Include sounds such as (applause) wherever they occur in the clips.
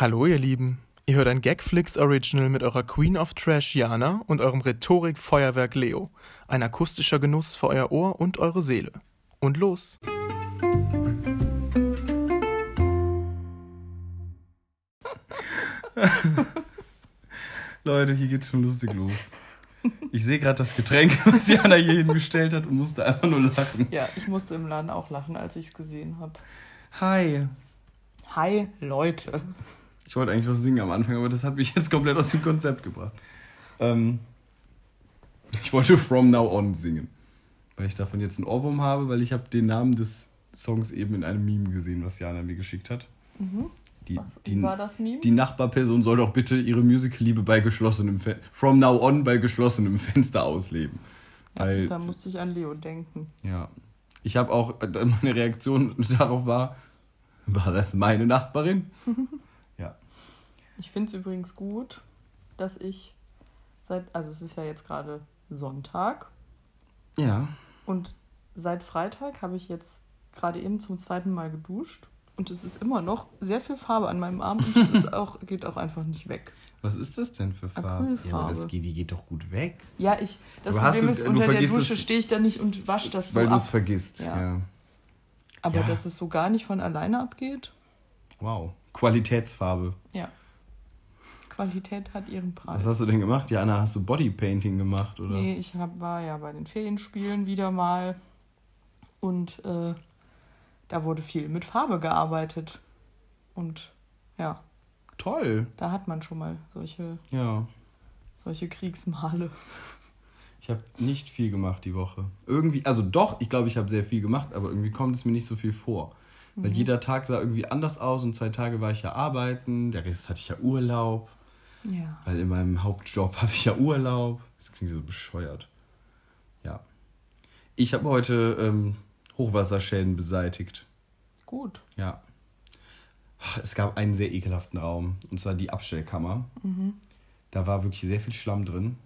Hallo ihr Lieben, ihr hört ein Gagflix Original mit eurer Queen of Trash Jana und eurem Rhetorik-Feuerwerk Leo. Ein akustischer Genuss für euer Ohr und eure Seele. Und los! Leute, hier geht's schon lustig los. Ich sehe gerade das Getränk, (laughs) was Jana hier hingestellt hat und musste einfach nur lachen. Ja, ich musste im Laden auch lachen, als ich es gesehen habe. Hi. Hi, Leute. Ich wollte eigentlich was singen am Anfang, aber das hat mich (laughs) jetzt komplett aus dem Konzept gebracht. Ähm, ich wollte From Now On singen, weil ich davon jetzt einen Ohrwurm habe, weil ich habe den Namen des Songs eben in einem Meme gesehen, was Jana mir geschickt hat. Mhm. Die, Was, die, war das Meme? die Nachbarperson soll doch bitte ihre Musical-Liebe bei geschlossenem Fen From Now On bei geschlossenem Fenster ausleben. Weil, da musste ich an Leo denken. ja. Ich habe auch, äh, meine Reaktion (laughs) darauf war, war das meine Nachbarin? (laughs) Ich finde es übrigens gut, dass ich seit, also es ist ja jetzt gerade Sonntag Ja. und seit Freitag habe ich jetzt gerade eben zum zweiten Mal geduscht und es ist immer noch sehr viel Farbe an meinem Arm und das ist (laughs) auch, geht auch einfach nicht weg. Was ist das denn für Farbe? Acrylfarbe. Ja, aber das geht, die geht doch gut weg. Ja, ich, das Aber Problem du- ist, unter der Dusche es- stehe ich da nicht und wasche das so Weil du es vergisst. Ja. Ja. Aber Ja. dass es so gar nicht von alleine abgeht, Wow. Qualitätsfarbe. ja. Qualität hat ihren Preis. Was hast du denn gemacht? Jana, hast du Bodypainting gemacht, oder? Nee, ich hab, war ja bei den Ferienspielen wieder mal und äh, da wurde viel mit Farbe gearbeitet. Und ja, Toll. da hat man schon mal solche, Ja. solche Kriegsmale. Ich habe nicht viel gemacht die Woche. Irgendwie, also doch, ich glaube, ich habe sehr viel gemacht, aber irgendwie kommt es mir nicht so viel vor. Weil jeder Tag sah irgendwie anders aus und zwei Tage war ich ja arbeiten, der Rest hatte ich ja Urlaub, Ja. weil in meinem Hauptjob habe ich ja Urlaub. Das klingt so bescheuert. Ja. Ich habe heute ähm, Hochwasserschäden beseitigt. Gut. Ja. Es gab einen sehr ekelhaften Raum, und zwar die Abstellkammer. Da war wirklich sehr viel Schlamm drin.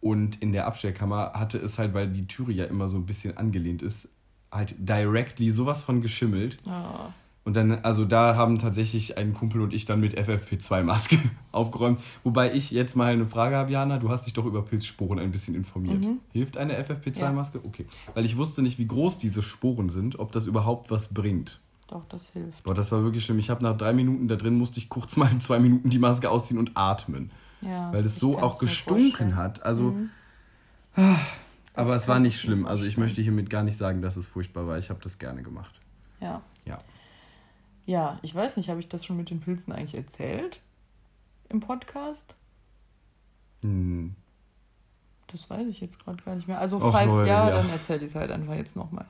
Und in der Abstellkammer hatte es halt, weil die Türe ja immer so ein bisschen angelehnt ist, halt directly sowas von geschimmelt. Ah, Und dann, also da haben tatsächlich ein Kumpel und ich dann mit FFP2-Maske (laughs) aufgeräumt. Wobei ich jetzt mal eine Frage habe, Jana. Du hast dich doch über Pilzsporen ein bisschen informiert. Hilft eine FFP2-Maske? Okay. Weil ich wusste nicht, wie groß diese Sporen sind, ob das überhaupt was bringt. doch, das hilft. Boah, das war wirklich schlimm. Ich habe nach drei Minuten da drin, musste ich kurz mal in zwei Minuten die Maske ausziehen und atmen. Ja, Weil es so auch gestunken hat. Also, Mhm. aber Das es war nicht schlimm. Also ich möchte hiermit gar nicht sagen, dass es furchtbar war. Ich habe das gerne gemacht. Ja. Ja. Ja, ich weiß nicht, habe ich das schon mit den Pilzen eigentlich erzählt? Im Podcast? Hm. Das weiß ich jetzt gerade gar nicht mehr. Also Och, falls Leute, ja, ja. dann erzähle ich es halt einfach jetzt nochmal.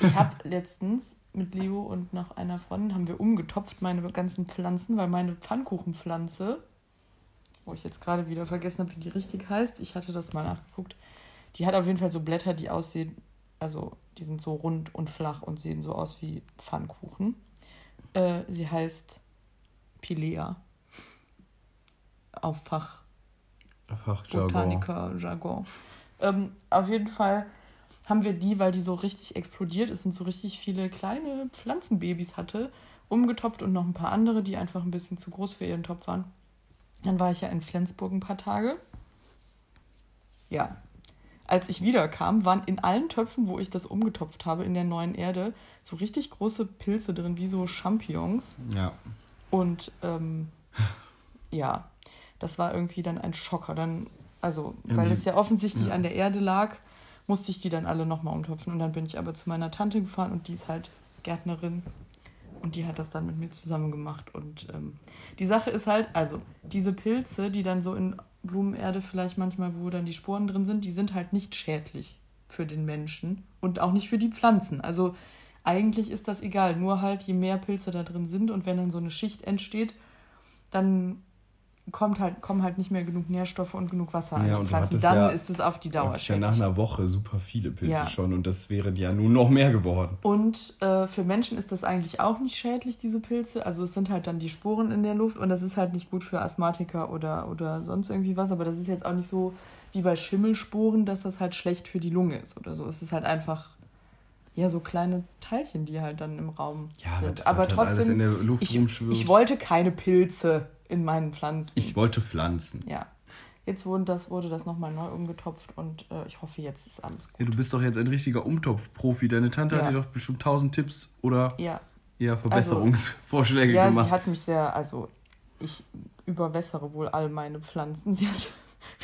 Ich habe (laughs) letztens mit Leo und noch einer Freundin haben wir umgetopft meine ganzen Pflanzen, weil meine Pfannkuchenpflanze, wo ich jetzt gerade wieder vergessen habe, wie die richtig heißt, ich hatte das mal nachgeguckt, die hat auf jeden Fall so Blätter, die aussehen, also die sind so rund und flach und sehen so aus wie Pfannkuchen. Äh, sie heißt Pilea. Auf Fach Fachjargon. Botaniker-Jargon. Ähm, auf jeden Fall haben wir die, weil die so richtig explodiert ist und so richtig viele kleine Pflanzenbabys hatte, umgetopft und noch ein paar andere, die einfach ein bisschen zu groß für ihren Topf waren. Dann war ich ja in Flensburg ein paar Tage. Ja. Als ich wiederkam, waren in allen Töpfen, wo ich das umgetopft habe, in der neuen Erde, so richtig große Pilze drin, wie so Champignons. Ja. Und ähm, ja, das war irgendwie dann ein Schocker. Dann, also, weil Irgendwie- es ja offensichtlich ja. an der Erde lag, musste ich die dann alle nochmal umtopfen. Und dann bin ich aber zu meiner Tante gefahren und die ist halt Gärtnerin. Und die hat das dann mit mir zusammen gemacht. Und ähm, die Sache ist halt, also, diese Pilze, die dann so in Blumenerde vielleicht manchmal, wo dann die Sporen drin sind, die sind halt nicht schädlich für den Menschen und auch nicht für die Pflanzen. Also eigentlich ist das egal, nur halt je mehr Pilze da drin sind und wenn dann so eine Schicht entsteht, dann kommt halt, kommen halt nicht mehr genug Nährstoffe und genug Wasser an Ja, die und du Pflanzen. Dann ja- ist es auf die Dauer hattest ja nach einer Woche super viele Pilze Ja. schon und das wären ja nun noch mehr geworden. Und äh, für Menschen ist das eigentlich auch nicht schädlich, diese Pilze. Also es sind halt dann die Sporen in der Luft und das ist halt nicht gut für Asthmatiker oder, oder sonst irgendwie was. Aber das ist jetzt auch nicht so wie bei Schimmelsporen, dass das halt schlecht für die Lunge ist oder so. Es ist halt einfach Ja, so kleine Teilchen, die halt dann im Raum Ja, sind. Aber halt trotzdem, in der Luft ich, ich wollte keine Pilze in meinen Pflanzen. Ich wollte Pflanzen. ja. Jetzt wurde das, wurde das nochmal neu umgetopft und äh, ich hoffe, jetzt ist alles gut. Ja, du bist doch jetzt ein richtiger Umtopfprofi. Deine Tante Ja. hat dir doch bestimmt tausend Tipps oder Ja, eher Verbesserungsvorschläge ja sie gemacht. hat mich sehr, also ich überwässere wohl all meine Pflanzen. (laughs) Sie hat,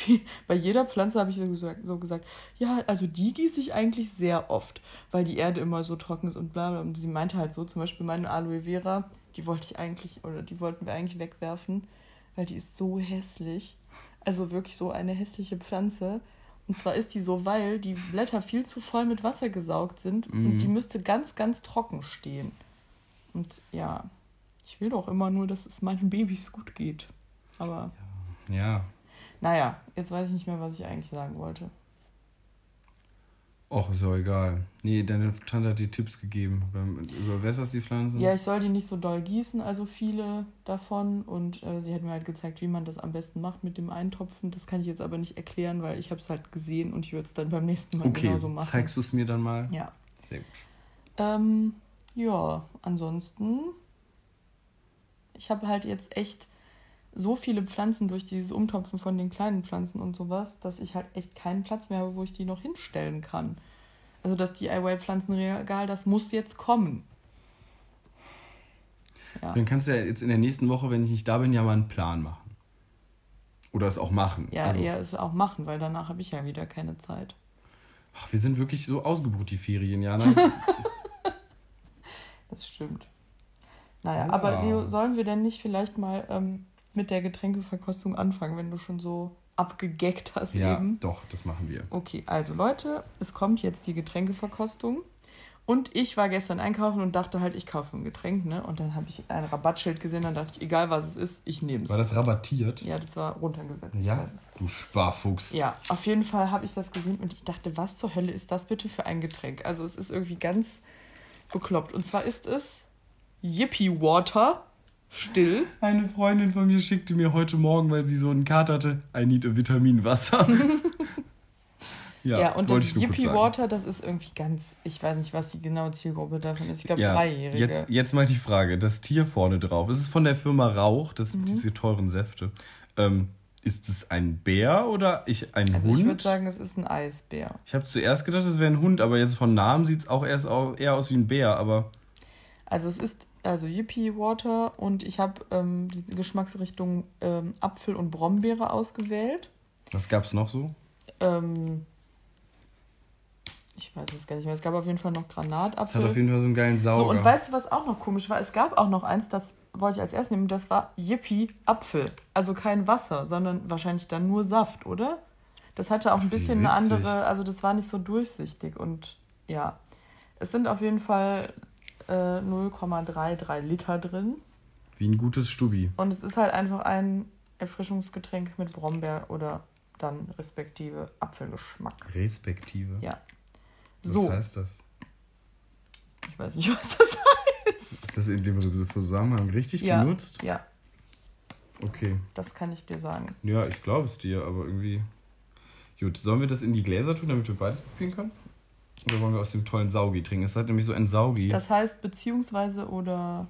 wie, bei jeder Pflanze habe ich so gesagt, so gesagt, ja, also die gieße ich eigentlich sehr oft, weil die Erde immer so trocken ist und bla bla. Und sie meinte halt so, zum Beispiel meine Aloe Vera, die wollte ich eigentlich, oder die wollten wir eigentlich wegwerfen, weil die ist so hässlich. Also wirklich so eine hässliche Pflanze. Und zwar ist die so, weil die Blätter viel zu voll mit Wasser gesaugt sind und die müsste ganz, ganz trocken stehen. Und ja, ich will doch immer nur, dass es meinen Babys gut geht. Aber Ja. naja, jetzt weiß ich nicht mehr, was ich eigentlich sagen wollte. Och, ist ja egal. Nee, deine Tante hat dir Tipps gegeben. Überwässerst die Pflanzen? Ja, ich soll die nicht so doll gießen, also viele davon. Und äh, sie hat mir halt gezeigt, wie man das am besten macht mit dem Eintopfen. Das kann ich jetzt aber nicht erklären, weil ich habe es halt gesehen und ich würde es dann beim nächsten Mal okay, genauso machen. zeigst du es mir dann mal? Ja. Sehr gut. Ähm, ja, ansonsten. Ich habe halt jetzt echt so viele Pflanzen durch dieses Umtopfen von den kleinen Pflanzen und sowas, dass ich halt echt keinen Platz mehr habe, wo ich die noch hinstellen kann. Also das DIY-Pflanzenregal, das muss jetzt kommen. Ja. Dann kannst du ja jetzt in der nächsten Woche, wenn ich nicht da bin, ja mal einen Plan machen. Oder es auch machen. Ja, also, eher es auch machen, weil danach habe ich ja wieder keine Zeit. ach, wir sind wirklich so ausgebucht, die Ferien, Jana. (laughs) (laughs) Das stimmt. Naja, Ja. aber Leo, sollen wir denn nicht vielleicht mal ähm, mit der Getränkeverkostung anfangen, wenn du schon so abgegeckt hast ja, eben? doch, das machen wir. Okay, also Leute, es kommt jetzt die Getränkeverkostung. Und ich war gestern einkaufen und dachte halt, ich kaufe ein Getränk, ne? Und dann habe ich ein Rabattschild gesehen, dann dachte ich, egal was es ist, ich nehme es. War das rabattiert? Ja, das war runtergesetzt. Ja, du Sparfuchs. Ja, auf jeden Fall habe ich das gesehen und ich dachte, was zur Hölle ist das bitte für ein Getränk? Also es ist irgendwie ganz bekloppt. Und zwar ist es Yippie Water, still. Eine Freundin von mir schickte mir heute Morgen, weil sie so einen Kater hatte, I need a Vitaminwasser. (laughs) ja, Ja, und das Yippie. Water, das ist irgendwie ganz, ich weiß nicht, was die genaue Zielgruppe davon ist. Ich glaube, Ja, Dreijährige. jetzt, jetzt mal die Frage, das Tier vorne drauf, es ist von der Firma Rauch, das Mhm. diese teuren Säfte. Ähm, ist es ein Bär oder ich, ein also Hund? ich würde sagen, es ist ein Eisbär. Ich habe zuerst gedacht, es wäre ein Hund, aber jetzt von Namen sieht es auch erst au- eher aus wie ein Bär, aber Also es ist also Yippie Water und ich habe ähm, die Geschmacksrichtung ähm, Apfel und Brombeere ausgewählt. was gab es noch so? Ähm, ich weiß es gar nicht mehr. Es gab auf jeden Fall noch Es hat Granatapfel. auf jeden Fall so einen geilen Sauger. So, und weißt du, was auch noch komisch war? Es gab auch noch eins, das wollte ich als erstes nehmen, das war Yippie Apfel. Also kein Wasser, sondern wahrscheinlich dann nur Saft, oder? Das hatte auch ein Ach, bisschen eine andere, also das war nicht so durchsichtig und ja. Es sind auf jeden Fall äh, 0,33 Liter drin wie ein gutes Stubi. und es ist halt einfach ein Erfrischungsgetränk mit Brombeer oder dann respektive Apfelgeschmack. Respektive. Ja. Was So, heißt das? ich weiß nicht, (laughs) was das heißt. Ist das in dem Zusammenhang richtig Ja. benutzt? Ja, Okay. das kann ich dir sagen. Ja, ich glaube es dir, aber irgendwie. Gut, sollen wir das in die Gläser tun, damit wir beides probieren können? Oder wollen wir aus dem tollen Saugi trinken? Es hat nämlich so ein Saugi. Das heißt, beziehungsweise oder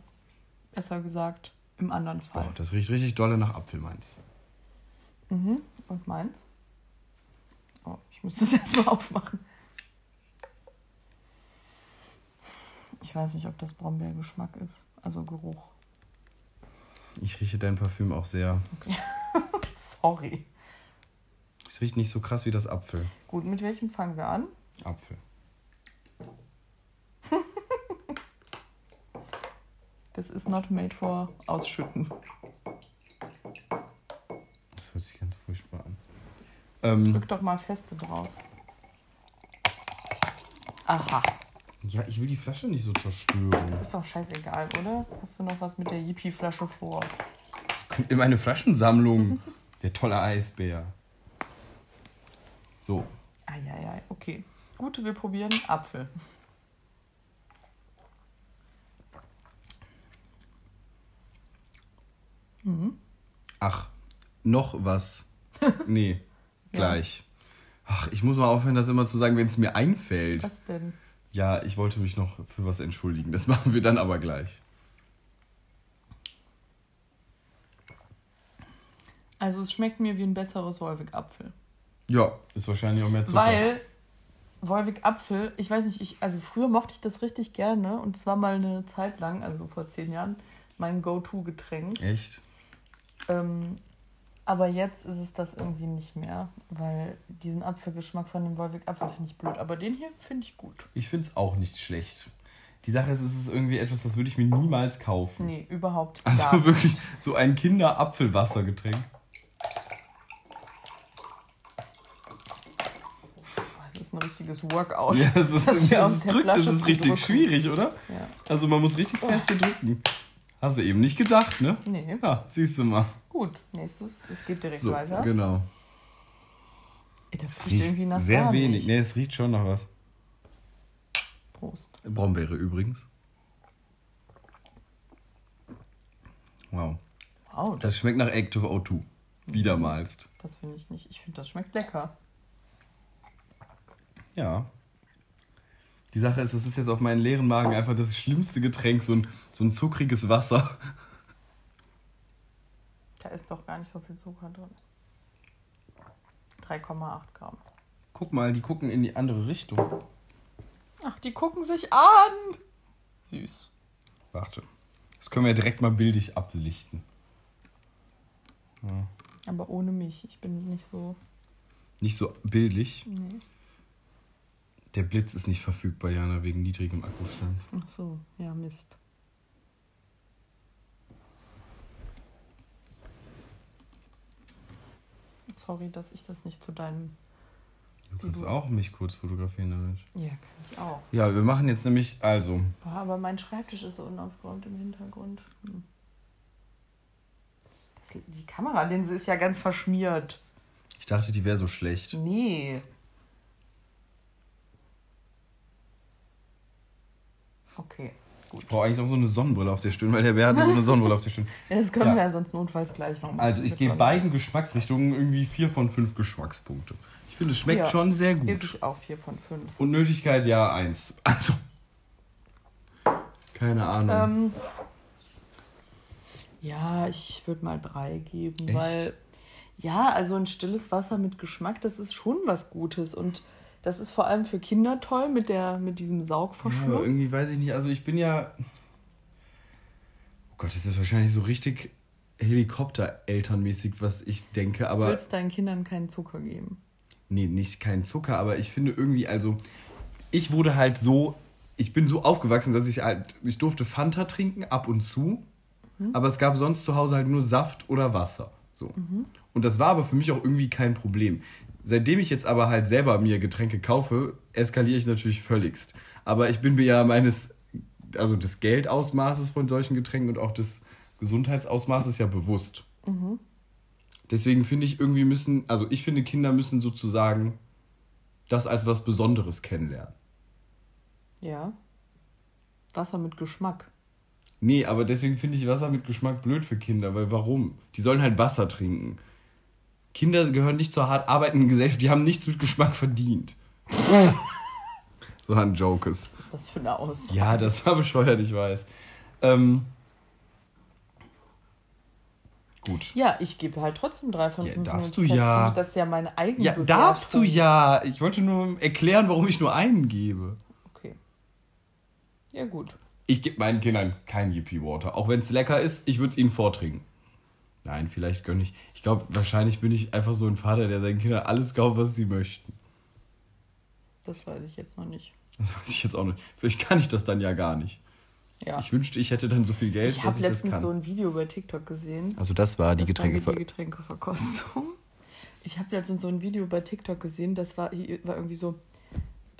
besser gesagt, im anderen Fall. oh, das riecht richtig dolle nach Apfel, meins. Mhm. Und meins? Oh, ich muss das (laughs) erstmal aufmachen. Ich weiß nicht, ob das Brombeergeschmack ist. Also Geruch. Ich rieche dein Parfüm auch sehr. (laughs) Sorry. Es riecht nicht so krass wie das Apfel. Gut, mit welchem fangen wir an? Apfel. Das ist not made for Ausschütten. Das hört sich ganz furchtbar an. Ähm, Drück doch mal feste drauf. Aha. ja, ich will die Flasche nicht so zerstören. Das ist doch scheißegal, oder? Hast du noch was mit der Yippie-Flasche vor? Kommt in meine Flaschensammlung. (laughs) Der tolle Eisbär. So, Eieiei, okay. Gut, wir probieren Apfel. Ach, noch was. (laughs) Nee, gleich. Ach, ich muss mal aufhören, das immer zu sagen, wenn es mir einfällt. Was denn? Ja, ich wollte mich noch für was entschuldigen. Das (laughs) machen wir dann aber gleich. Also es schmeckt mir wie ein besseres Wolwig-Apfel. Ja, ist wahrscheinlich auch mehr Zucker. Weil Wolwig-Apfel, ich weiß nicht, ich, also früher mochte ich das richtig gerne und es war mal eine Zeit lang, also vor zehn Jahren, mein Go-To-Getränk. Echt? Ähm, aber jetzt ist es das irgendwie nicht mehr, weil diesen Apfelgeschmack von dem Wolwig-Apfel finde ich blöd. Aber den hier finde ich gut. Ich finde es auch nicht schlecht. Die Sache ist, es ist irgendwie etwas, das würde ich mir niemals kaufen. Nee, überhaupt Also nicht. wirklich so ein Kinder-Apfelwassergetränk. Das ist ein richtiges Workout. Ja, das ist, das das der drückt, das ist richtig schwierig, oder? Ja. Also man muss richtig fest hier drücken. Hast du eben nicht gedacht, ne? Nee, Ja, siehst du mal. gut. Nächstes, es geht direkt So, weiter. genau. Das Es riecht irgendwie nach sehr wenig. nicht. Nee, es riecht schon nach was. Prost. Brombeere übrigens. Wow. Wow, das, Das schmeckt nach Active O2. Wiedermalst. das finde ich nicht. Ich finde, das schmeckt lecker. Ja. Die Sache ist, es ist jetzt auf meinen leeren Magen einfach das schlimmste Getränk, so ein, so ein zuckriges Wasser. Da ist doch gar nicht so viel Zucker drin. 3,8 Gramm. Guck mal, die gucken in die andere Richtung. Ach, die gucken sich an. Süß. Warte. Das können wir direkt mal bildlich ablichten. Aber ohne mich. Ich bin nicht so. Nicht so bildlich. Nee. Der Blitz ist nicht verfügbar, Jana, wegen niedrigem Akkustand. Ach so, ja, Mist. Sorry, dass ich das nicht zu deinem. Du kannst du- auch mich kurz fotografieren damit. Ja, kann ich auch. Ja, wir machen jetzt nämlich, also, Boah, aber mein Schreibtisch ist so unaufgeräumt im Hintergrund. Hm. Das, die Kameralinse ist ja ganz verschmiert. ich dachte, die wäre so schlecht. Nee. Okay, gut. Ich brauche eigentlich auch so eine Sonnenbrille auf der Stirn, weil der Bär hat so eine Sonnenbrille auf der Stirn. (laughs) Ja, das können Ja. wir ja sonst notfalls gleich noch machen. Also, ich gebe beiden Geschmacksrichtungen irgendwie vier von fünf Geschmackspunkte. Ich finde, es schmeckt Ja, schon sehr Gebe gut. ich auch 4 von 5. Und Nötigkeit ja eins. (laughs) Also, keine Ahnung. Ähm, ja, ich würde mal 3 geben, Echt? weil ja, also ein stilles Wasser mit Geschmack, das ist schon was Gutes und das ist vor allem für Kinder toll mit der mit diesem Ja, Saugverschluss. aber irgendwie weiß ich nicht. Also ich bin ja. Oh Gott, das ist wahrscheinlich so richtig Helikopter-Elternmäßig, was ich denke, du aber. willst deinen Kindern keinen Zucker geben. Nee, nicht kein Zucker, aber ich finde irgendwie, also. Ich wurde halt so. Ich bin so aufgewachsen, dass ich halt. Ich durfte Fanta trinken, ab und zu. Aber es gab sonst zu Hause halt nur Saft oder Wasser. So. Und das war aber für mich auch irgendwie kein Problem. Seitdem ich jetzt aber halt selber mir Getränke kaufe, eskaliere ich natürlich völligst. Aber ich bin mir ja meines, also des Geldausmaßes von solchen Getränken und auch des Gesundheitsausmaßes ja bewusst. Deswegen finde ich irgendwie müssen, also ich finde Kinder müssen sozusagen das als was Besonderes kennenlernen. Ja. Wasser mit Geschmack. Nee, aber deswegen finde ich Wasser mit Geschmack blöd für Kinder, weil warum? Die sollen halt Wasser trinken. Kinder gehören nicht zur hart arbeitenden Gesellschaft, die haben nichts mit Geschmack verdient. so ein Joke ist. Was ist das für eine Aussage? Ja, das war bescheuert, ich weiß. Ähm, gut. Ja, ich gebe halt trotzdem 3 von Ja, 5. darfst du ja. Das ist ja meine eigene Ja, darfst du ja. Ich wollte nur erklären, warum ich nur einen gebe. Okay. Ja, gut. Ich gebe meinen Kindern kein Yippie Water. Auch wenn es lecker ist, ich würde es ihnen vortrinken. Nein, vielleicht gönne ich. Ich glaube, wahrscheinlich bin ich einfach so ein Vater, der seinen Kindern alles kauft, was sie möchten. Das weiß ich jetzt noch nicht. Das weiß ich jetzt auch nicht. Vielleicht kann ich das dann ja gar nicht. Ja. Ich wünschte, ich hätte dann so viel Geld, Ich dass habe ich das letztens kann. so ein Video bei TikTok gesehen. also das war die das war Getränke. die Getränkeverkostung. (laughs) Ich habe letztens so ein Video bei TikTok gesehen, das war, war irgendwie so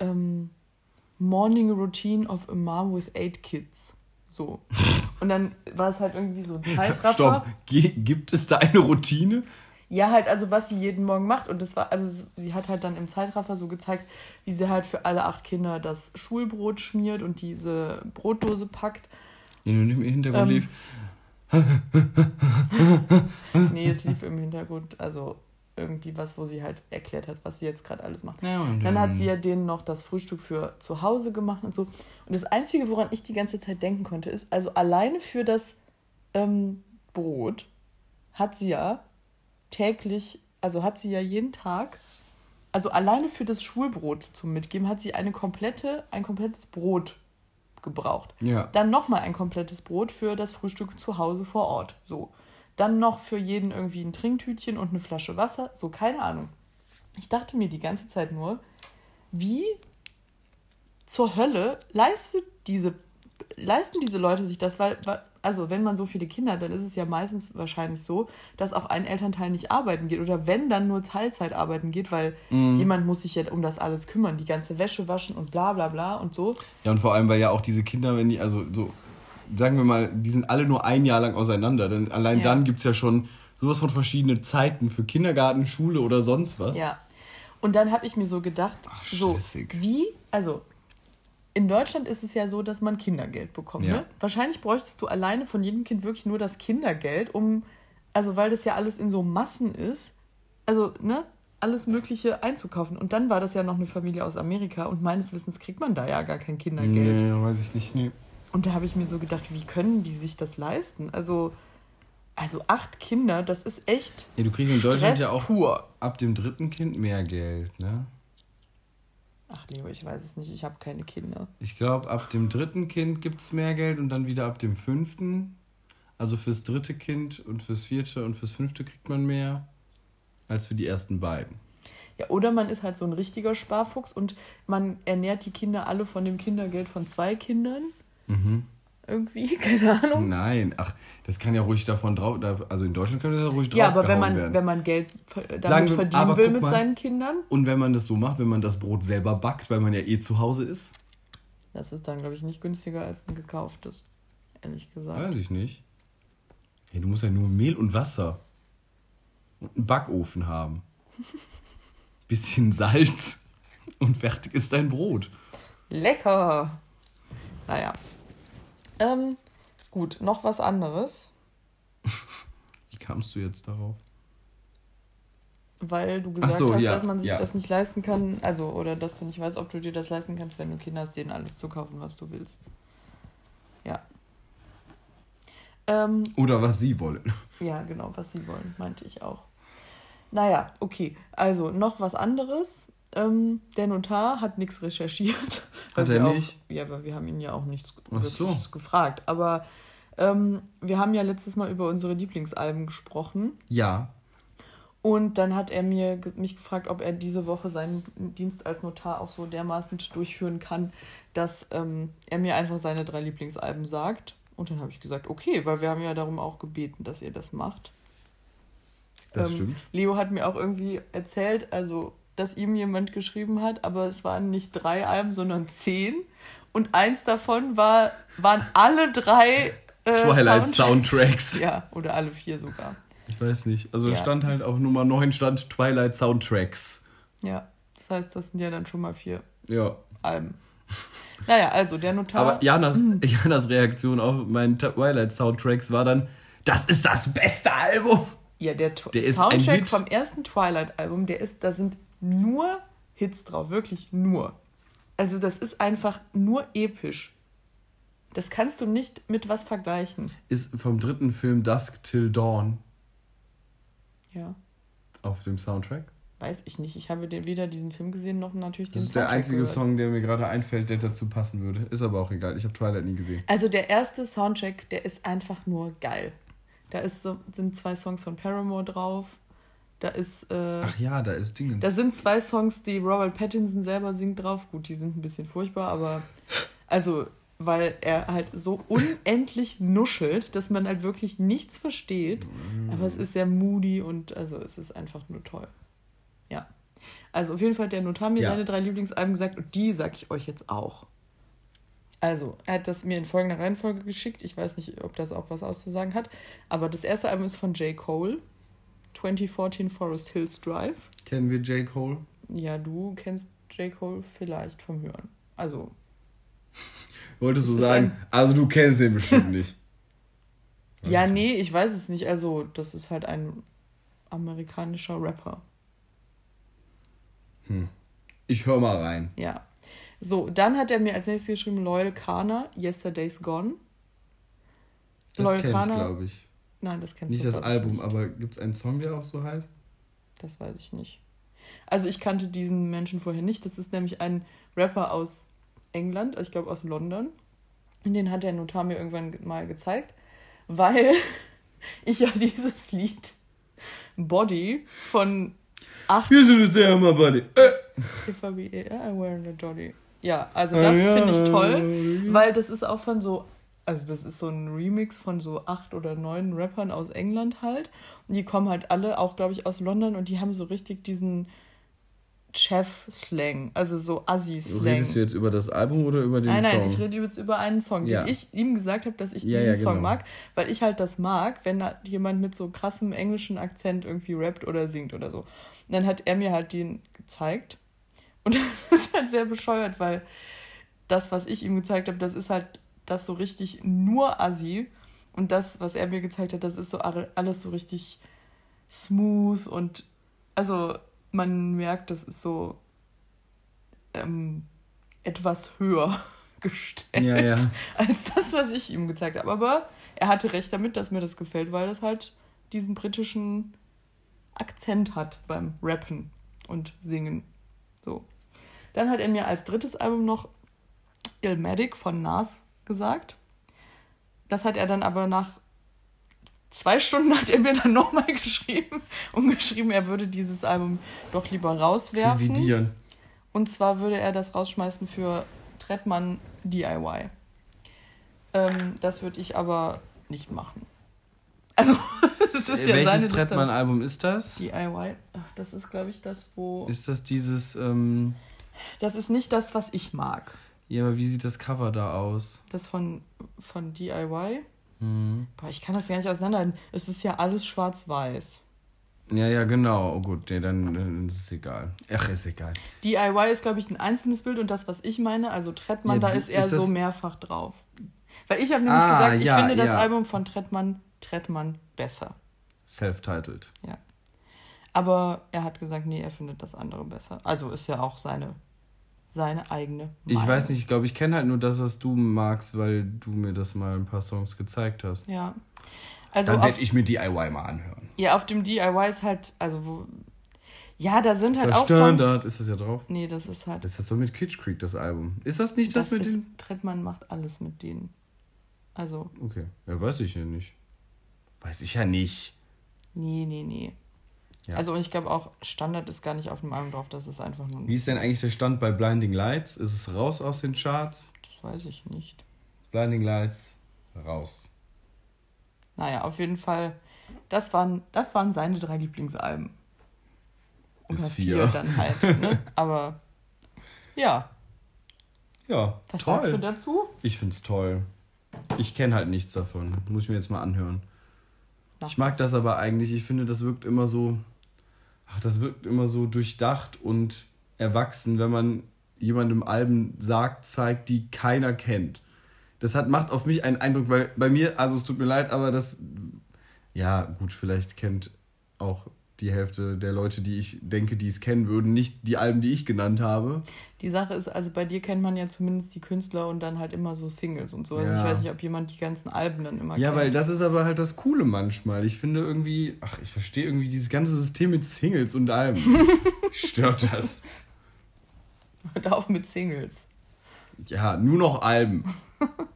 ähm, Morning Routine of a Mom with eight Kids. So. (laughs) Und dann war es halt irgendwie so ein Zeitraffer. Stopp. Gibt es da eine Routine? Ja, halt, also was sie jeden Morgen macht. Und das war, also sie hat halt dann im Zeitraffer so gezeigt, wie sie halt für alle acht Kinder das Schulbrot schmiert und diese Brotdose packt. In dem Hintergrund Ähm, lief. (laughs) Nee, es lief im Hintergrund, also irgendwie was, wo sie halt erklärt hat, was sie jetzt gerade alles macht. Ja, und Dann hat sie ja denen noch das Frühstück für zu Hause gemacht und so. Und das Einzige, woran ich die ganze Zeit denken konnte, ist, also alleine für das ähm, Brot hat sie ja täglich, also hat sie ja jeden Tag, also alleine für das Schulbrot zum Mitgeben, hat sie eine komplette, ein komplettes Brot gebraucht. Ja. Dann nochmal ein komplettes Brot für das Frühstück zu Hause vor Ort. So. Dann noch für jeden irgendwie ein Trinktütchen und eine Flasche Wasser. So, keine Ahnung. Ich dachte mir die ganze Zeit nur, wie zur Hölle leistet diese, leisten diese Leute sich das? Weil, also wenn man so viele Kinder hat, dann ist es ja meistens wahrscheinlich so, dass auch ein Elternteil nicht arbeiten geht. Oder wenn dann nur Teilzeit arbeiten geht, weil Mhm. jemand muss sich ja um das alles kümmern, die ganze Wäsche waschen und bla bla bla und so. Ja, und vor allem, weil ja auch diese Kinder, wenn die, also so, sagen wir mal, die sind alle nur ein Jahr lang auseinander. Denn allein Ja. dann gibt es ja schon sowas von verschiedene Zeiten für Kindergarten, Schule oder sonst was. Ja. Und dann habe ich mir so gedacht, Ach, so wie, also in Deutschland ist es ja so, dass man Kindergeld bekommt. Ja. Ne? Wahrscheinlich bräuchtest du alleine von jedem Kind wirklich nur das Kindergeld, um, also weil das ja alles in so Massen ist, also ne, alles Mögliche einzukaufen. Und dann war das ja noch eine Familie aus Amerika und meines Wissens kriegt man da ja gar kein Kindergeld. Nee, weiß ich nicht. Nee. Und da habe ich mir so gedacht, wie können die sich das leisten? Also, also acht Kinder, das ist echt Ja, du kriegst in Deutschland Stress ja auch pur. ab dem dritten Kind mehr Geld, ne? Ach Leo, ich weiß es nicht, ich habe keine Kinder. Ich glaube, ab dem dritten Kind gibt es mehr Geld und dann wieder ab dem fünften. Also fürs dritte Kind und fürs vierte und fürs fünfte kriegt man mehr als für die ersten beiden. Ja, oder man ist halt so ein richtiger Sparfuchs und man ernährt die Kinder alle von dem Kindergeld von zwei Kindern. Mhm. Irgendwie, (laughs) keine Ahnung. Nein, ach, das kann ja ruhig davon drauf. Also in Deutschland kann das ja ruhig drauf Ja, aber wenn man, werden. wenn man Geld damit Sagen wir- verdienen will mit mal. seinen Kindern, Und wenn man das so macht, wenn man das Brot selber backt, weil man ja eh zu Hause ist, das ist dann, glaube ich, nicht günstiger als ein gekauftes. Ehrlich gesagt. weiß ich nicht. Hey, du musst ja nur Mehl und Wasser und einen Backofen haben. (laughs) Bisschen Salz und fertig ist dein Brot. Lecker! Naja. Ähm, gut, noch was anderes, (laughs) Wie kamst du jetzt darauf? weil du gesagt so, hast, ja, dass man sich ja. das nicht leisten kann, also, oder dass du nicht weißt, ob du dir das leisten kannst, wenn du Kinder hast, denen alles zu kaufen, was du willst. Ja. Ähm, Oder was sie wollen. Ja, genau, was sie wollen, meinte ich auch. Naja, okay. Also noch was anderes. Ähm, der Notar hat nichts recherchiert. Hat er nicht? Auch, ja, weil wir haben ihn ja auch nichts so. Gefragt. Aber ähm, wir haben ja letztes Mal über unsere Lieblingsalben gesprochen. Ja. Und dann hat er mir, mich gefragt, ob er diese Woche seinen Dienst als Notar auch so dermaßen durchführen kann, dass ähm, er mir einfach seine drei Lieblingsalben sagt. Und dann habe ich gesagt, okay, weil wir haben ja darum auch gebeten, dass ihr das macht. Das Ähm, stimmt. Leo hat mir auch irgendwie erzählt, also, dass ihm jemand geschrieben hat, aber es waren nicht drei Alben, sondern zehn. Und eins davon war, waren alle drei äh, Twilight Soundtracks. Ja, oder alle vier sogar. Ich weiß nicht. Also Ja. stand halt auf Nummer 9 stand Twilight Soundtracks. Ja, das heißt, das sind ja dann schon mal vier Ja. Alben. Naja, also der Notar. Aber Janas. (clears throat) Janas Reaktion auf meinen Twilight Soundtracks war dann, das ist das beste Album. ja, der, Der Soundtrack vom ersten Twilight-Album, der ist, da sind nur Hits drauf, wirklich nur. Also das ist einfach nur episch. Das kannst du nicht mit was vergleichen. Ist vom dritten Film Dusk Till Dawn Ja, auf dem Soundtrack. weiß ich nicht. Ich habe den, weder diesen Film gesehen noch natürlich den Das ist der Soundtrack einzige gehört. Song, der mir gerade einfällt, der dazu passen würde. Ist aber auch egal. Ich habe Twilight nie gesehen. Also der erste Soundtrack, der ist einfach nur geil. Da ist so, sind zwei Songs von Paramore drauf. Da ist äh, Ach ja, da ist Dingens. Da sind zwei Songs, die Robert Pattinson selber singt drauf. Gut, die sind ein bisschen furchtbar, aber also, weil er halt so unendlich nuschelt, dass man halt wirklich nichts versteht. Aber es ist sehr moody und also es ist einfach nur toll. Ja. Also auf jeden Fall hat der Notar mir Ja. seine drei Lieblingsalben gesagt und die sag ich euch jetzt auch. Also, er hat das mir in folgender Reihenfolge geschickt. Ich weiß nicht, ob das auch was auszusagen hat. Aber das erste Album ist von J. Cole. 2014 Forest Hills Drive. Kennen wir J. Cole? Ja, du kennst J. Cole vielleicht vom Hören. Also, (laughs) Wolltest du sagen, ein- also du kennst den bestimmt nicht. (laughs) ja, nee, ich weiß es nicht. Also, das ist halt ein amerikanischer Rapper. Hm. Ich höre mal rein. Ja. So, dann hat er mir als nächstes geschrieben Loyal Kana, Yesterday's Gone. Das Loyal kenn ich, glaube ich. Nein, das kennst nicht du Nicht das Album, nicht. aber gibt es einen Song, der auch so heißt? Das weiß ich nicht. Also ich kannte diesen Menschen vorher nicht. Das ist nämlich ein Rapper aus England, ich glaube aus London. Und den hat der Notar mir irgendwann mal gezeigt, weil (laughs) ich ja dieses Lied Body von acht. Wir sind es ja immer Body. Äh. If I be I'm wearing a Jolly. Ja, also das finde ich toll, weil das ist auch von so also das ist so ein Remix von so acht oder neun Rappern aus England halt. Und die kommen halt alle auch, glaube ich, aus London und die haben so richtig diesen Chef-Slang, also so Assi-Slang. Redest du jetzt über das Album oder über den nein, Song? Nein, nein, ich rede jetzt über einen Song, ja. den ich ihm gesagt habe, dass ich ja, diesen ja, Song genau. mag, weil ich halt das mag, wenn da jemand mit so krassem englischen Akzent irgendwie rappt oder singt oder so. Und dann hat er mir halt den gezeigt und (laughs) das ist halt sehr bescheuert, weil das, was ich ihm gezeigt habe, das ist halt das so richtig nur Assi und das, was er mir gezeigt hat, das ist so alles so richtig smooth und also man merkt, das ist so ähm, etwas höher (laughs) gestellt ja, ja. als das, was ich ihm gezeigt habe. Aber er hatte recht damit, dass mir das gefällt, weil das halt diesen britischen Akzent hat beim Rappen und Singen. So. Dann hat er mir als drittes Album noch Illmatic von Nas gesagt. Das hat er dann aber nach zwei Stunden hat er mir dann nochmal (laughs) geschrieben und geschrieben, er würde dieses Album doch lieber rauswerfen. Revidieren. Und zwar würde er das rausschmeißen für Trettmann DIY. Ähm, das würde ich aber nicht machen. Also, (laughs) es ist ja Welches Trettmann-Album ist das? DIY. Ach, das ist, glaube ich, das, wo. Ist das dieses. Ähm... Das ist nicht das, was ich mag. Ja, aber wie sieht das Cover da aus? Das von, von DIY? Mhm. Boah, ich kann das gar nicht auseinanderhalten. Es ist ja alles schwarz-weiß. Ja, ja, genau. Oh gut, nee, dann, dann ist es egal. Ach, ist egal. DIY ist, glaube ich, ein einzelnes Bild und das, was ich meine, also Trettmann, ja, da ist er ist so mehrfach drauf. Weil ich habe nämlich ah, gesagt, ich ja, finde das ja. Album von Trettmann, Trettmann besser. Self-titled. Ja. Aber er hat gesagt, nee, er findet das andere besser. Also ist ja auch seine seine eigene Meinung. Ich weiß nicht, ich glaube, ich kenne halt nur das, was du magst, weil du mir das mal ein paar Songs gezeigt hast. Ja. Also Dann werde ich mir DIY mal anhören. Ja, auf dem DIY ist halt, also wo. Ja, da sind ist halt das auch Standard, Songs. ist das ja drauf? Nee, das ist halt. Das ist doch mit Kitsch Creek, das Album. Ist das nicht das, das mit den. Trettmann macht alles mit denen. Also. Okay. Ja, weiß ich ja nicht. Weiß ich ja nicht. Nee, nee, nee. Ja. Also und ich glaube auch, Standard ist gar nicht auf dem Album drauf, das ist einfach nur. Wie ist denn eigentlich der Stand bei Blinding Lights? Ist es raus aus den Charts? Das weiß ich nicht. Blinding Lights, raus. Naja, auf jeden Fall, das waren, das waren seine drei Lieblingsalben. Oder vier. vier dann halt, (laughs) ne? Aber ja. Ja. Was toll. sagst du dazu? Ich find's toll. Ich kenne halt nichts davon. Muss ich mir jetzt mal anhören. Ich mag das aber eigentlich. Ich finde, das wirkt immer so ach, das wirkt immer so durchdacht und erwachsen, wenn man jemandem Alben sagt, zeigt, die keiner kennt. Das hat, macht auf mich einen Eindruck, weil bei mir, also es tut mir leid, aber das, ja, gut, vielleicht kennt auch die Hälfte der Leute, die ich denke, die es kennen würden, nicht die Alben, die ich genannt habe. Die Sache ist, also bei dir kennt man ja zumindest die Künstler und dann halt immer so Singles und so. Also ja. ich weiß nicht, ob jemand die ganzen Alben dann immer ja, kennt. Ja, weil das ist aber halt das Coole manchmal. Ich finde irgendwie, ach, ich verstehe irgendwie dieses ganze System mit Singles und Alben. (laughs) Stört das. Hört auf mit Singles. Ja, nur noch Alben. (laughs)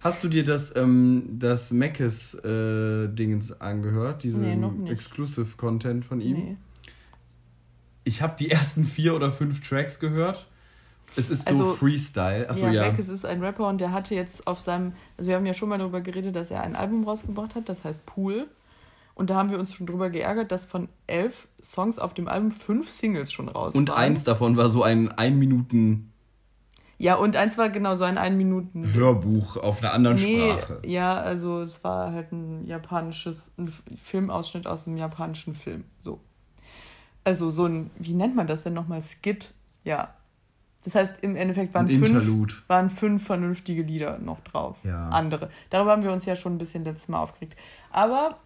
Hast du dir das, ähm, das Mackes äh, angehört? Diesen nee, Exclusive Content von ihm? Nee. Ich habe die ersten vier oder fünf Tracks gehört. Es ist also, so Freestyle. Achso, ja, ja. Mackes ist ein Rapper und der hatte jetzt auf seinem, also wir haben ja schon mal darüber geredet, dass er ein Album rausgebracht hat, das heißt Pool. Und da haben wir uns schon drüber geärgert, dass von elf Songs auf dem Album fünf Singles schon raus Und waren. eins davon war so ein ein Minuten ja, und eins war genau so ein ein Minuten Hörbuch auf einer anderen nee, Sprache. Ja, also es war halt ein japanisches ein Filmausschnitt aus einem japanischen Film, so. Also so ein wie nennt man das denn nochmal Skit? Ja. Das heißt, im Endeffekt waren fünf, waren fünf vernünftige Lieder noch drauf. Ja. Andere. Darüber haben wir uns ja schon ein bisschen letztes Mal aufgeregt. Aber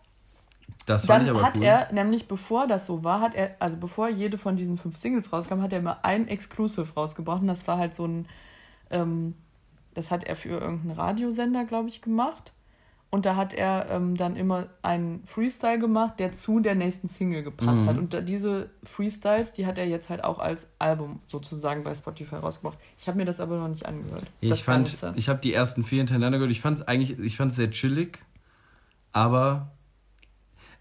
Das fand Dann ich aber hat cool. er, nämlich bevor das so war, hat er, also bevor jede von diesen fünf Singles rauskam, hat er immer ein Exclusive rausgebracht. Und das war halt so ein, ähm, das hat er für irgendeinen Radiosender, glaube ich, gemacht. Und da hat er ähm, dann immer einen Freestyle gemacht, der zu der nächsten Single gepasst mhm. hat. Und da, diese Freestyles, die hat er jetzt halt auch als Album sozusagen bei Spotify rausgebracht. Ich habe mir das aber noch nicht angehört. Ich fand, ich habe die ersten vier hintereinander gehört. Ich fand es eigentlich, ich fand es sehr chillig, aber